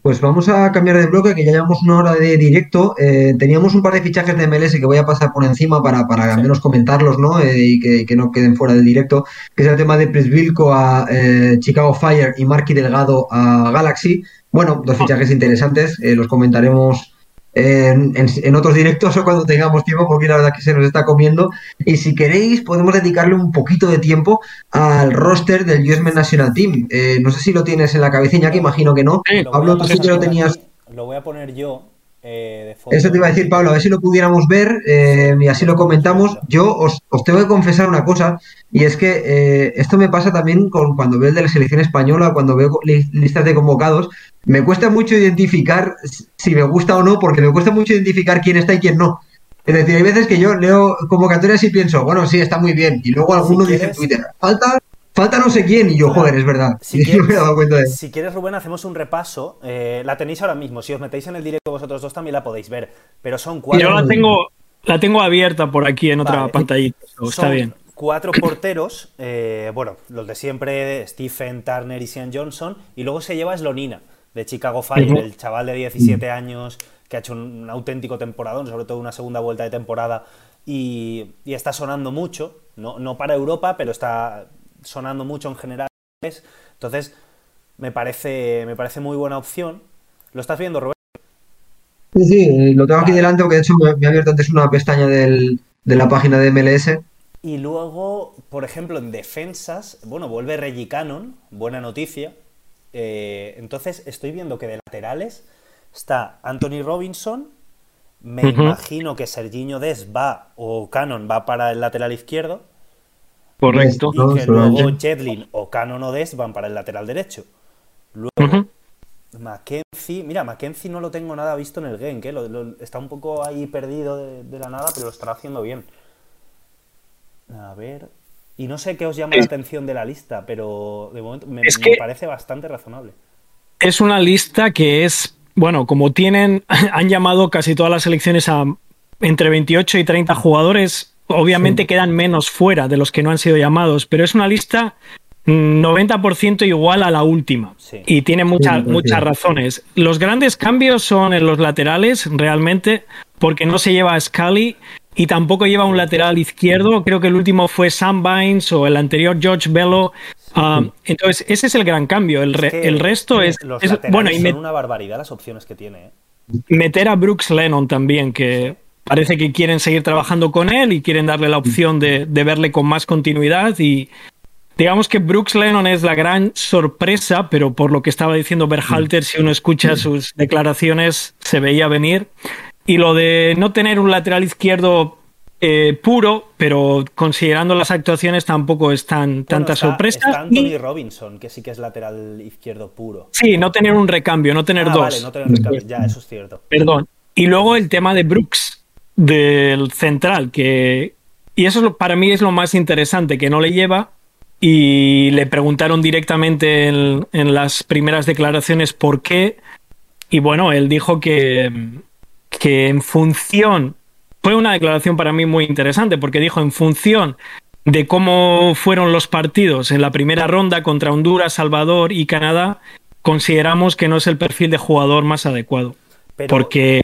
Pues vamos a cambiar de bloque, que ya llevamos una hora de directo. Eh, teníamos un par de fichajes de MLS que voy a pasar por encima para, para al menos comentarlos, ¿no? Eh, y que, no queden fuera del directo. Que es el tema de Presvilco a eh, Chicago Fire y Marky Delgado a Galaxy. Bueno, dos fichajes interesantes. los comentaremos en, otros directos o cuando tengamos tiempo, porque la verdad que se nos está comiendo. Y si queréis, podemos dedicarle un poquito de tiempo al roster del US National Team. Eh, no sé si lo tienes en la cabecilla, que imagino que no. Pablo, tú sí que lo tenías. Lo voy a poner yo. Eh, Eso te iba a decir, Pablo, a ver si lo pudiéramos ver eh, y así lo comentamos. Yo os, tengo que confesar una cosa, y es que esto me pasa también con cuando veo el de la selección española, cuando veo listas de convocados, me cuesta mucho identificar si me gusta o no, porque me cuesta mucho identificar quién está y quién no. Es decir, hay veces que yo leo convocatorias y pienso, bueno, sí, está muy bien. Y luego alguno dice en Twitter, falta, falta no sé quién. Y yo, joder, es verdad. Si, quieres, si quieres, Rubén, hacemos un repaso. Eh, la tenéis ahora mismo. Si os metéis en el directo vosotros dos también la podéis ver. Pero son cuatro. Yo la tengo, la tengo abierta por aquí en otra pantallita. Está bien cuatro porteros, eh, bueno, los de siempre, Stephen, Turner y Sean Johnson, y luego se lleva Slonina, de Chicago Fire, el chaval de 17 años que ha hecho un, auténtico temporadón, sobre todo una segunda vuelta de temporada, y, está sonando mucho, no, no, para Europa, pero está sonando mucho en general. Entonces, me parece, me parece muy buena opción. ¿Lo estás viendo, Rubén? Sí, sí, lo tengo aquí delante porque de hecho me, ha abierto antes una pestaña de la página de MLS. Y luego, por ejemplo, en defensas, bueno, vuelve Reggie Cannon, buena noticia, eh, entonces estoy viendo que de laterales está Anthony Robinson. Me imagino que Serginho Des va o Cannon va para el lateral izquierdo. Correcto. Y que luego Jetlin o Cannon o Des van para el lateral derecho. Luego, Mackenzie. Mira, Mackenzie no lo tengo nada visto en el game, que está un poco ahí perdido de, de la nada, pero lo estará haciendo bien. A ver. Y no sé qué os llama la atención de la lista, pero de momento me, parece bastante razonable. Es una lista que es, bueno, como tienen, han llamado casi todas las elecciones a entre 28 y 30 jugadores, obviamente quedan menos fuera de los que no han sido llamados, pero es una lista 90% igual a la última. Y tiene muchas muchas razones. Los grandes cambios son en los laterales, realmente, porque no se lleva a Scully y tampoco lleva un lateral izquierdo. Creo que el último fue Sam Bynes o el anterior George Bello. Ah, entonces, ese es el gran cambio. El, el resto es. bueno, y son una barbaridad las opciones que tiene. ¿eh? Meter a Brooks Lennon también, que parece que quieren seguir trabajando con él y quieren darle la opción de, de verle con más continuidad. Y digamos que Brooks Lennon es la gran sorpresa, pero por lo que estaba diciendo Berhalter, si uno escucha sus declaraciones, se veía venir. Y lo de no tener un lateral izquierdo eh, puro, pero considerando las actuaciones tampoco es tan, tanta sorpresa. Está Anthony Robinson, que sí que es lateral izquierdo puro. Sí, no tener un recambio, no tener ah, dos. Vale, no tener recambio, ya, eso es cierto. Perdón. Y luego el tema de Brooks, del central, que. Y eso para mí es lo más interesante, que no le lleva. Y le preguntaron directamente en las primeras declaraciones por qué. Y bueno, él dijo que que en función, fue una declaración para mí muy interesante, porque dijo en función de cómo fueron los partidos en la primera ronda contra Honduras, Salvador y Canadá, consideramos que no es el perfil de jugador más adecuado. porque...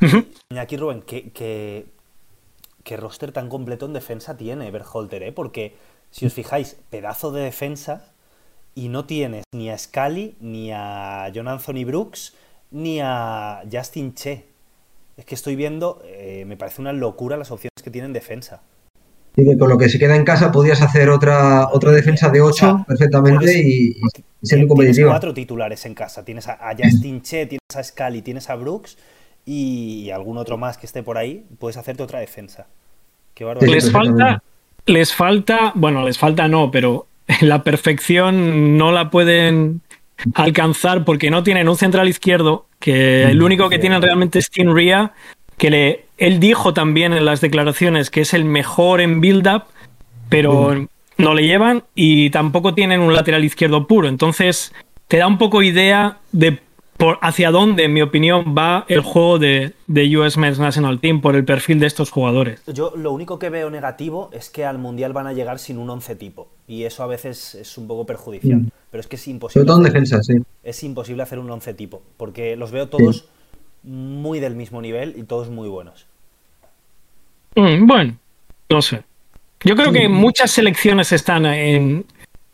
Aquí, Rubén, ¿qué, roster tan completo en defensa tiene Berholter? Eh? Porque, si os fijáis, pedazo de defensa y no tienes ni a Scali, ni a John Anthony Brooks, ni a Justin Che es que estoy viendo, eh, me parece una locura las opciones que tienen defensa. Y que con lo que se queda en casa podías hacer otra, otra defensa de 8 perfectamente y, ser muy competitivo. Tienes cuatro titulares en casa. Tienes a, Justin Che, tienes a Scali, tienes a Brooks y, algún otro más que esté por ahí. Puedes hacerte otra defensa. Qué les falta, les falta, bueno, les falta no, pero la perfección no la pueden alcanzar porque no tienen un central izquierdo, que el único que tienen realmente es Tim Ria, que le, él dijo también en las declaraciones que es el mejor en build-up, pero no le llevan y tampoco tienen un lateral izquierdo puro. Entonces, te da un poco idea de por hacia dónde, en mi opinión, va el juego de, de, US Men's National Team por el perfil de estos jugadores. Yo lo único que veo negativo es que al Mundial van a llegar sin un once tipo y eso a veces es un poco perjudicial. pero es que es imposible. Sobre todo en defensa, sí. Es imposible hacer un once tipo, porque los veo todos muy del mismo nivel y todos muy buenos. Mm, bueno, no sé. Yo creo que muchas selecciones están en,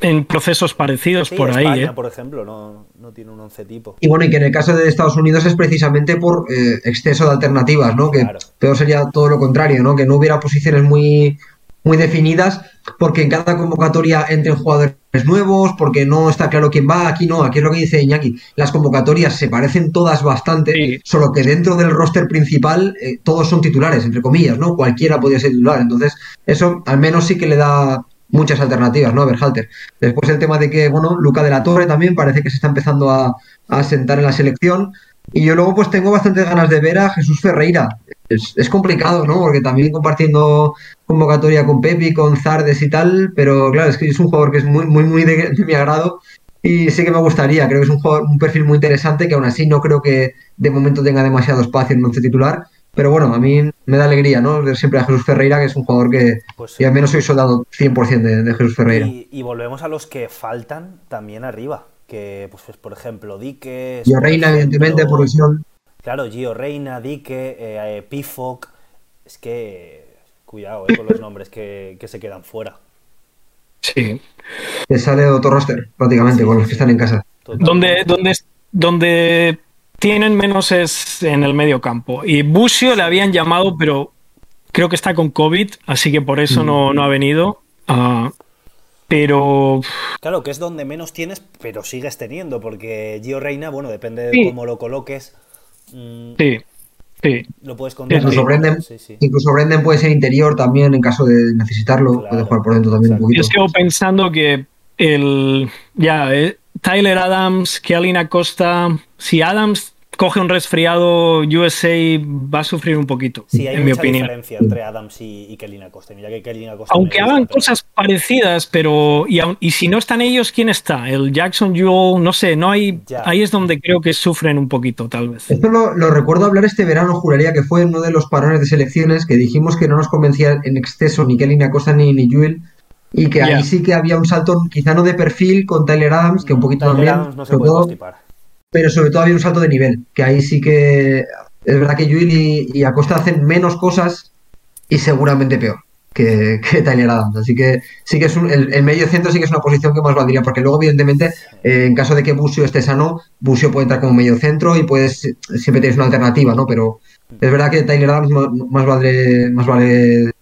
en procesos parecidos por España, ahí. ¿eh? por ejemplo, no, no, tiene un once tipo. Y bueno, y que en el caso de Estados Unidos es precisamente por eh, exceso de alternativas, ¿no? Claro. Que peor sería todo lo contrario, ¿no? Que no hubiera posiciones muy, muy definidas, porque en cada convocatoria entren jugadores nuevos, porque no está claro quién va, aquí no, aquí es lo que dice Iñaki. Las convocatorias se parecen todas bastante, Sí. solo que dentro del roster principal eh, todos son titulares, entre comillas, ¿no? Cualquiera podría ser titular. Entonces, eso al menos sí que le da muchas alternativas, ¿no? Berhalter. Después el tema de que, bueno, Luca de la Torre también parece que se está empezando a, sentar en la selección. Y yo luego pues tengo bastantes ganas de ver a Jesús Ferreira. Es, complicado, ¿no? Porque también compartiendo convocatoria con Pepi, con Zardes y tal, pero claro, es que es un jugador que es muy, muy, muy de, mi agrado y sí que me gustaría. Creo que es un, jugador, un perfil muy interesante que aún así no creo que de momento tenga demasiado espacio en once titular. Pero bueno, a mí me da alegría, ¿no? Ver siempre a Jesús Ferreira, que es un jugador que, Pues y al menos soy soldado 100% de, de Jesús Ferreira. Y, y volvemos a los que faltan también arriba. Que, pues, pues, por ejemplo, Dique. Y a Reina, evidentemente, por lesión. Claro, Gio Reina, Dique, eh, Pifoc. Es que. Cuidado eh, con los nombres que, que se quedan fuera. Sí. Que sale de otro roster, prácticamente, Sí, con los que están en casa. Totalmente. Donde, donde, donde tienen menos es en el medio campo. Y Busio le habían llamado, pero creo que está con COVID, así que por eso no, no ha venido. Ah, pero Claro, que es donde menos tienes, pero sigues teniendo, porque Gio Reina, bueno, depende de Sí. cómo lo coloques. mm, sí, sí. lo puedes contar. Incluso Sí, sí. incluso Brendan puede ser interior también en caso de necesitarlo. Claro, puede jugar por dentro también exacto. un poquito. Yo sigo pensando que el ya eh, Tyler Adams, Kelly Acosta, si Adams coge un resfriado, USA va a sufrir un poquito, Sí, hay en mi opinión. diferencia entre Adams y, y Kellyn Acosta. Mira que Kellyn Acosta. Aunque hagan pero- cosas parecidas, pero y, aun- y si no están ellos, ¿quién está? El Jackson Jewell, no sé, no hay. Ya. Ahí es donde creo que sufren un poquito, tal vez. Esto lo, lo recuerdo hablar este verano, juraría que fue uno de los parones de selecciones que dijimos que no nos convencía en exceso ni Kelly Acosta ni, ni Jewel. Y que ahí sí que había un salto, quizá no de perfil con Tyler Adams, que un poquito Tyler también, Adams no se puede todo. Pero sobre todo había un salto de nivel, que ahí sí que es verdad que Jewel y, y Acosta hacen menos cosas y seguramente peor que, que Tyler Adams. Así que sí que es un, el, el medio centro sí que es una posición que más valdría, porque luego evidentemente eh, en caso de que Busio esté sano, Busio puede entrar como medio centro y puedes siempre tienes una alternativa, ¿no? Pero es verdad que Tyler Adams más, más vale más vale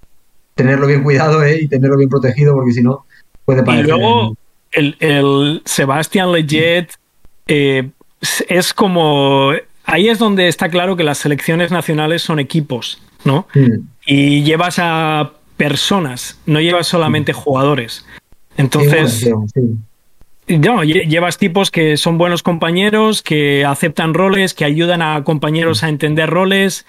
tenerlo bien cuidado ¿eh? y tenerlo bien protegido, porque si no puede Y parecer luego el, el Sebastian Leggett eh, es como. Ahí es donde está claro que las selecciones nacionales son equipos, ¿no? Mm. Y llevas a personas, no llevas solamente jugadores. Entonces. Sí. No, lle- llevas tipos que son buenos compañeros, que aceptan roles, que ayudan a compañeros a entender roles,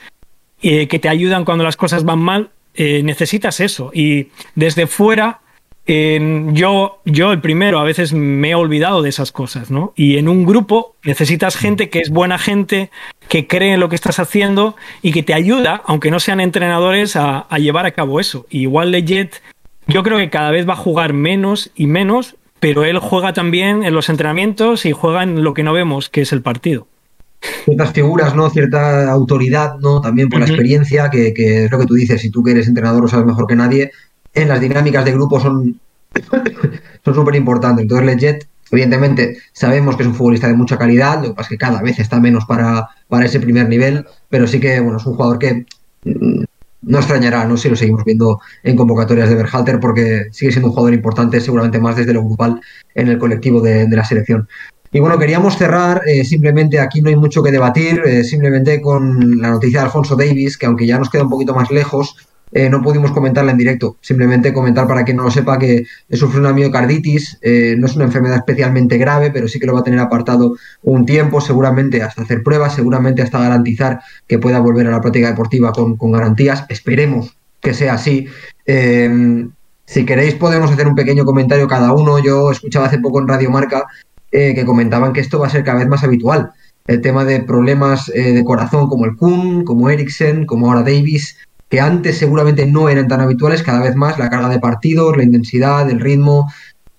eh, que te ayudan cuando las cosas van mal. Eh, necesitas eso. Y desde fuera, eh, yo, yo el primero, a veces me he olvidado de esas cosas, ¿no? Y en un grupo necesitas gente que es buena gente, que cree en lo que estás haciendo y que te ayuda, aunque no sean entrenadores, a, a llevar a cabo eso. Y igual Leggett, yo creo que cada vez va a jugar menos y menos, pero él juega también en los entrenamientos y juega en lo que no vemos, que es el partido. ciertas figuras, ¿no? Cierta autoridad, ¿no? También por la experiencia, que, que es lo que tú dices, si tú que eres entrenador lo sabes mejor que nadie, en las dinámicas de grupo son son súper importantes. Entonces, Leggett, evidentemente, sabemos que es un futbolista de mucha calidad, lo que pasa es que cada vez está menos para, para ese primer nivel, pero sí que, bueno, es un jugador que mm, no extrañará, no si lo seguimos viendo en convocatorias de Berhalter, porque sigue siendo un jugador importante, seguramente más desde lo grupal en el colectivo de, de la selección. Y bueno, queríamos cerrar, eh, simplemente aquí no hay mucho que debatir, eh, simplemente con la noticia de Alfonso Davis, que aunque ya nos queda un poquito más lejos, eh, no pudimos comentarla en directo. Simplemente comentar para quien no lo sepa que sufre una miocarditis, eh, no es una enfermedad especialmente grave, pero sí que lo va a tener apartado un tiempo, seguramente hasta hacer pruebas, seguramente hasta garantizar que pueda volver a la práctica deportiva con, garantías. Esperemos que sea así. Eh, si queréis podemos hacer un pequeño comentario cada uno. Yo escuchaba hace poco en Radio Marca eh, que comentaban que esto va a ser cada vez más habitual. El tema de problemas de corazón como el Kuhn, como Eriksen, como ahora Davis, que antes seguramente no eran tan habituales, cada vez más la carga de partidos, la intensidad, el ritmo,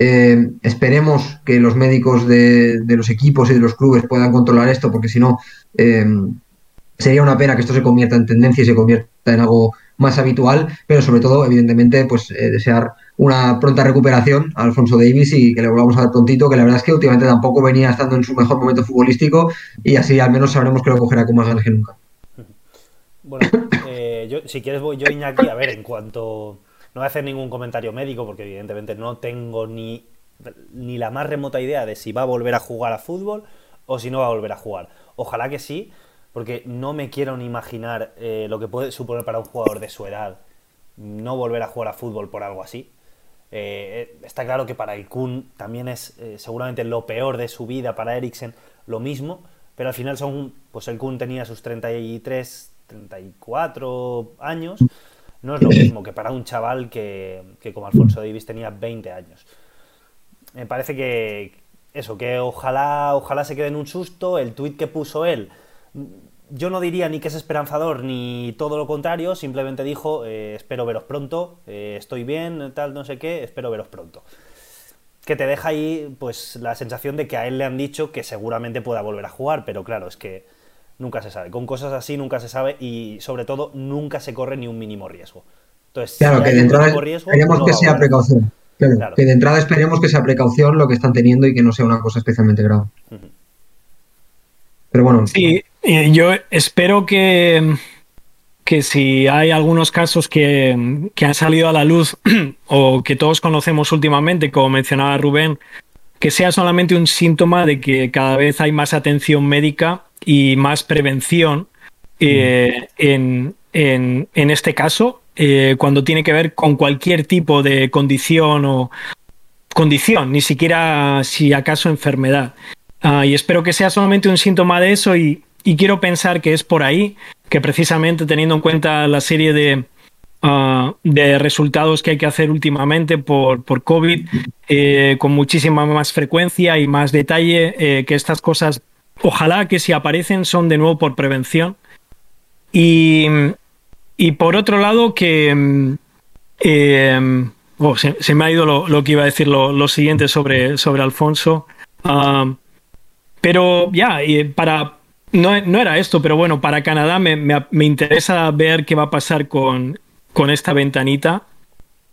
Eh, esperemos que los médicos de, los equipos y de los clubes puedan controlar esto, porque si no, eh, sería una pena que esto se convierta en tendencia y se convierta en algo más habitual, pero sobre todo, evidentemente, pues eh, desear una pronta recuperación a Alfonso Davis y que le volvamos a ver prontito, que la verdad es que últimamente tampoco venía estando en su mejor momento futbolístico y así al menos sabremos que lo cogerá con más ganas que nunca. Bueno, yo, si quieres voy yo, Iñaki, a ver, en cuanto no voy a hacer ningún comentario médico porque evidentemente no tengo ni, ni la más remota idea de si va a volver a jugar a fútbol o si no va a volver a jugar. Ojalá que sí, porque no me quiero ni imaginar eh, lo que puede suponer para un jugador de su edad no volver a jugar a fútbol por algo así. Eh, eh, está claro que para el Kun también es seguramente lo peor de su vida, para Eriksen lo mismo, pero al final son, pues el Kun tenía sus 33, 34 años no es lo mismo que para un chaval que, como Alfonso Davis tenía 20 años. Me parece que eso, que ojalá, ojalá se quede en un susto. El tuit que puso él, yo no diría ni que es esperanzador ni todo lo contrario, simplemente dijo, eh, espero veros pronto, eh, estoy bien, tal, no sé qué, espero veros pronto. Que te deja ahí pues la sensación de que a él le han dicho que seguramente pueda volver a jugar, pero claro, es que nunca se sabe. Con cosas así nunca se sabe y sobre todo nunca se corre ni un mínimo riesgo. Entonces, claro, que de entrada esperemos que sea precaución. Claro, Que de entrada esperemos que sea precaución lo que están teniendo y que no sea una cosa especialmente grave. Pero bueno. Sí, yo espero que, que si hay algunos casos que, que han salido a la luz o que todos conocemos últimamente, como mencionaba Rubén, que sea solamente un síntoma de que cada vez hay más atención médica y más prevención eh, en, este caso, eh, cuando tiene que ver con cualquier tipo de condición o condición, ni siquiera si acaso enfermedad. Ah, y espero que sea solamente un síntoma de eso y, quiero pensar que es por ahí, que precisamente teniendo en cuenta la serie de, ah, de resultados que hay que hacer últimamente por, por COVID, eh, con muchísima más frecuencia y más detalle, que estas cosas ojalá que si aparecen son de nuevo por prevención. Y, y por otro lado, que eh, oh, se, me ha ido lo, que iba a decir lo, siguiente sobre, sobre Alfonso. Ah, pero ya, para. No, no, era esto, pero bueno, para Canadá me, me, interesa ver qué va a pasar con, con esta ventanita.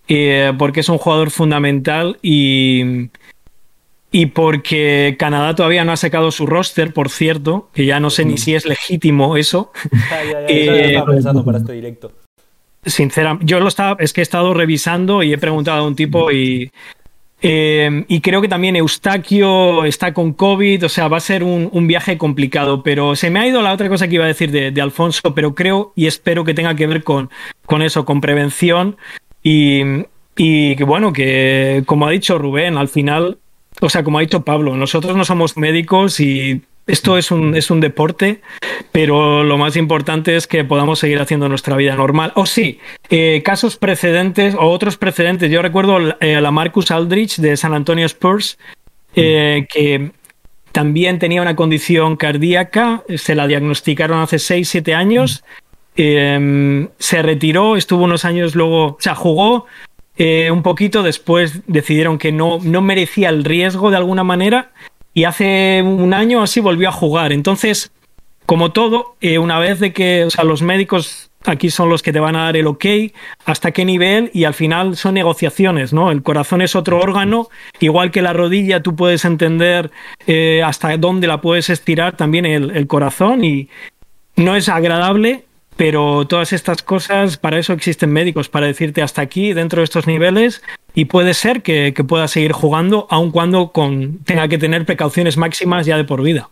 Eh, porque es un jugador fundamental y, y porque Canadá todavía no ha sacado su roster, por cierto, que ya no sé ni si es legítimo eso. eh, pensando para este directo. Sinceramente, yo lo estaba, es que he estado revisando y he preguntado a un tipo y, eh, y creo que también Eustaquio está con COVID, o sea, va a ser un, viaje complicado, pero se me ha ido la otra cosa que iba a decir de, Alfonso, pero creo y espero que tenga que ver con, con eso, con prevención y, y que bueno, que como ha dicho Rubén, al final o sea, como ha dicho Pablo, nosotros no somos médicos y esto es un, es un deporte, pero lo más importante es que podamos seguir haciendo nuestra vida normal. O sí, eh, casos precedentes o otros precedentes. Yo recuerdo eh, a la Marcus Aldrich de San Antonio Spurs, eh, que también tenía una condición cardíaca, se la diagnosticaron hace 6, 7 años. se retiró, estuvo unos años luego, o sea, jugó eh, un poquito, después decidieron que no, no merecía el riesgo de alguna manera y hace un año así volvió a jugar. Entonces, como todo, eh, una vez de que, los médicos aquí son los que te van a dar el ok, hasta qué nivel y al final son negociaciones, ¿no? El corazón es otro órgano, igual que la rodilla, tú puedes entender eh, hasta dónde la puedes estirar también el corazón y no es agradable, pero todas estas cosas, para eso existen médicos, para decirte hasta aquí, dentro de estos niveles, y puede ser que, pueda seguir jugando, aun cuando con, tenga que tener precauciones máximas ya de por vida.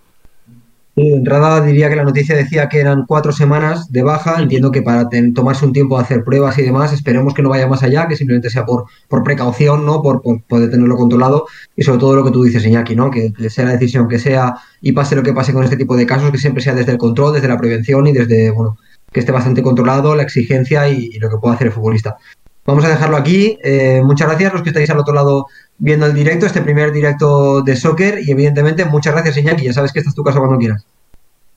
De entrada diría que la noticia decía que eran cuatro semanas de baja. Entiendo que para tomarse un tiempo de hacer pruebas y demás, esperemos que no vaya más allá, que simplemente sea por, precaución, ¿no? Por, poder tenerlo controlado. Y sobre todo lo que tú dices, Iñaki, ¿no? Que, sea la decisión que sea y pase lo que pase con este tipo de casos, que siempre sea desde el control, desde la prevención y desde, bueno, que esté bastante controlado, la exigencia y, lo que pueda hacer el futbolista. Vamos a dejarlo aquí. Eh, muchas gracias a los que estáis al otro lado viendo el directo, este primer directo de soccer y evidentemente muchas gracias Iñaki, ya sabes que esta es tu casa cuando quieras.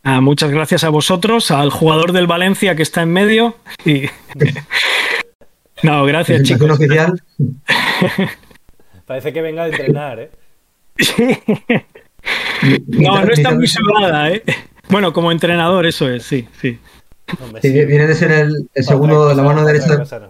Ah, muchas gracias a vosotros, al jugador del Valencia que está en medio y... no, gracias chicos. oficial. Parece que venga a entrenar, ¿eh? no, no está muy sobrada, ¿eh? Bueno, como entrenador, eso es, sí, sí. Viene de ser el, segundo, la mano derecha. De,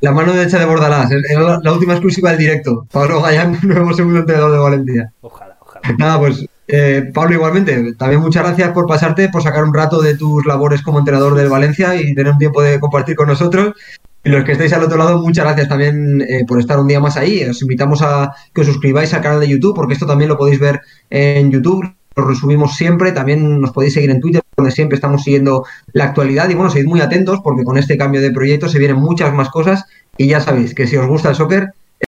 la mano derecha de Bordalás, la, la, última exclusiva del directo. Pablo Gallán, nuevo segundo entrenador de Valencia. Ojalá, ojalá. Nada, pues eh, Pablo, igualmente, también muchas gracias por pasarte, por sacar un rato de tus labores como entrenador del Valencia y tener un tiempo de compartir con nosotros. Y los que estáis al otro lado, muchas gracias también eh, por estar un día más ahí. Os invitamos a que os suscribáis al canal de YouTube, porque esto también lo podéis ver en YouTube. Lo resumimos siempre. También nos podéis seguir en Twitter, donde siempre estamos siguiendo la actualidad. Y bueno, seguid muy atentos, porque con este cambio de proyecto se vienen muchas más cosas. Y ya sabéis que si os gusta el soccer,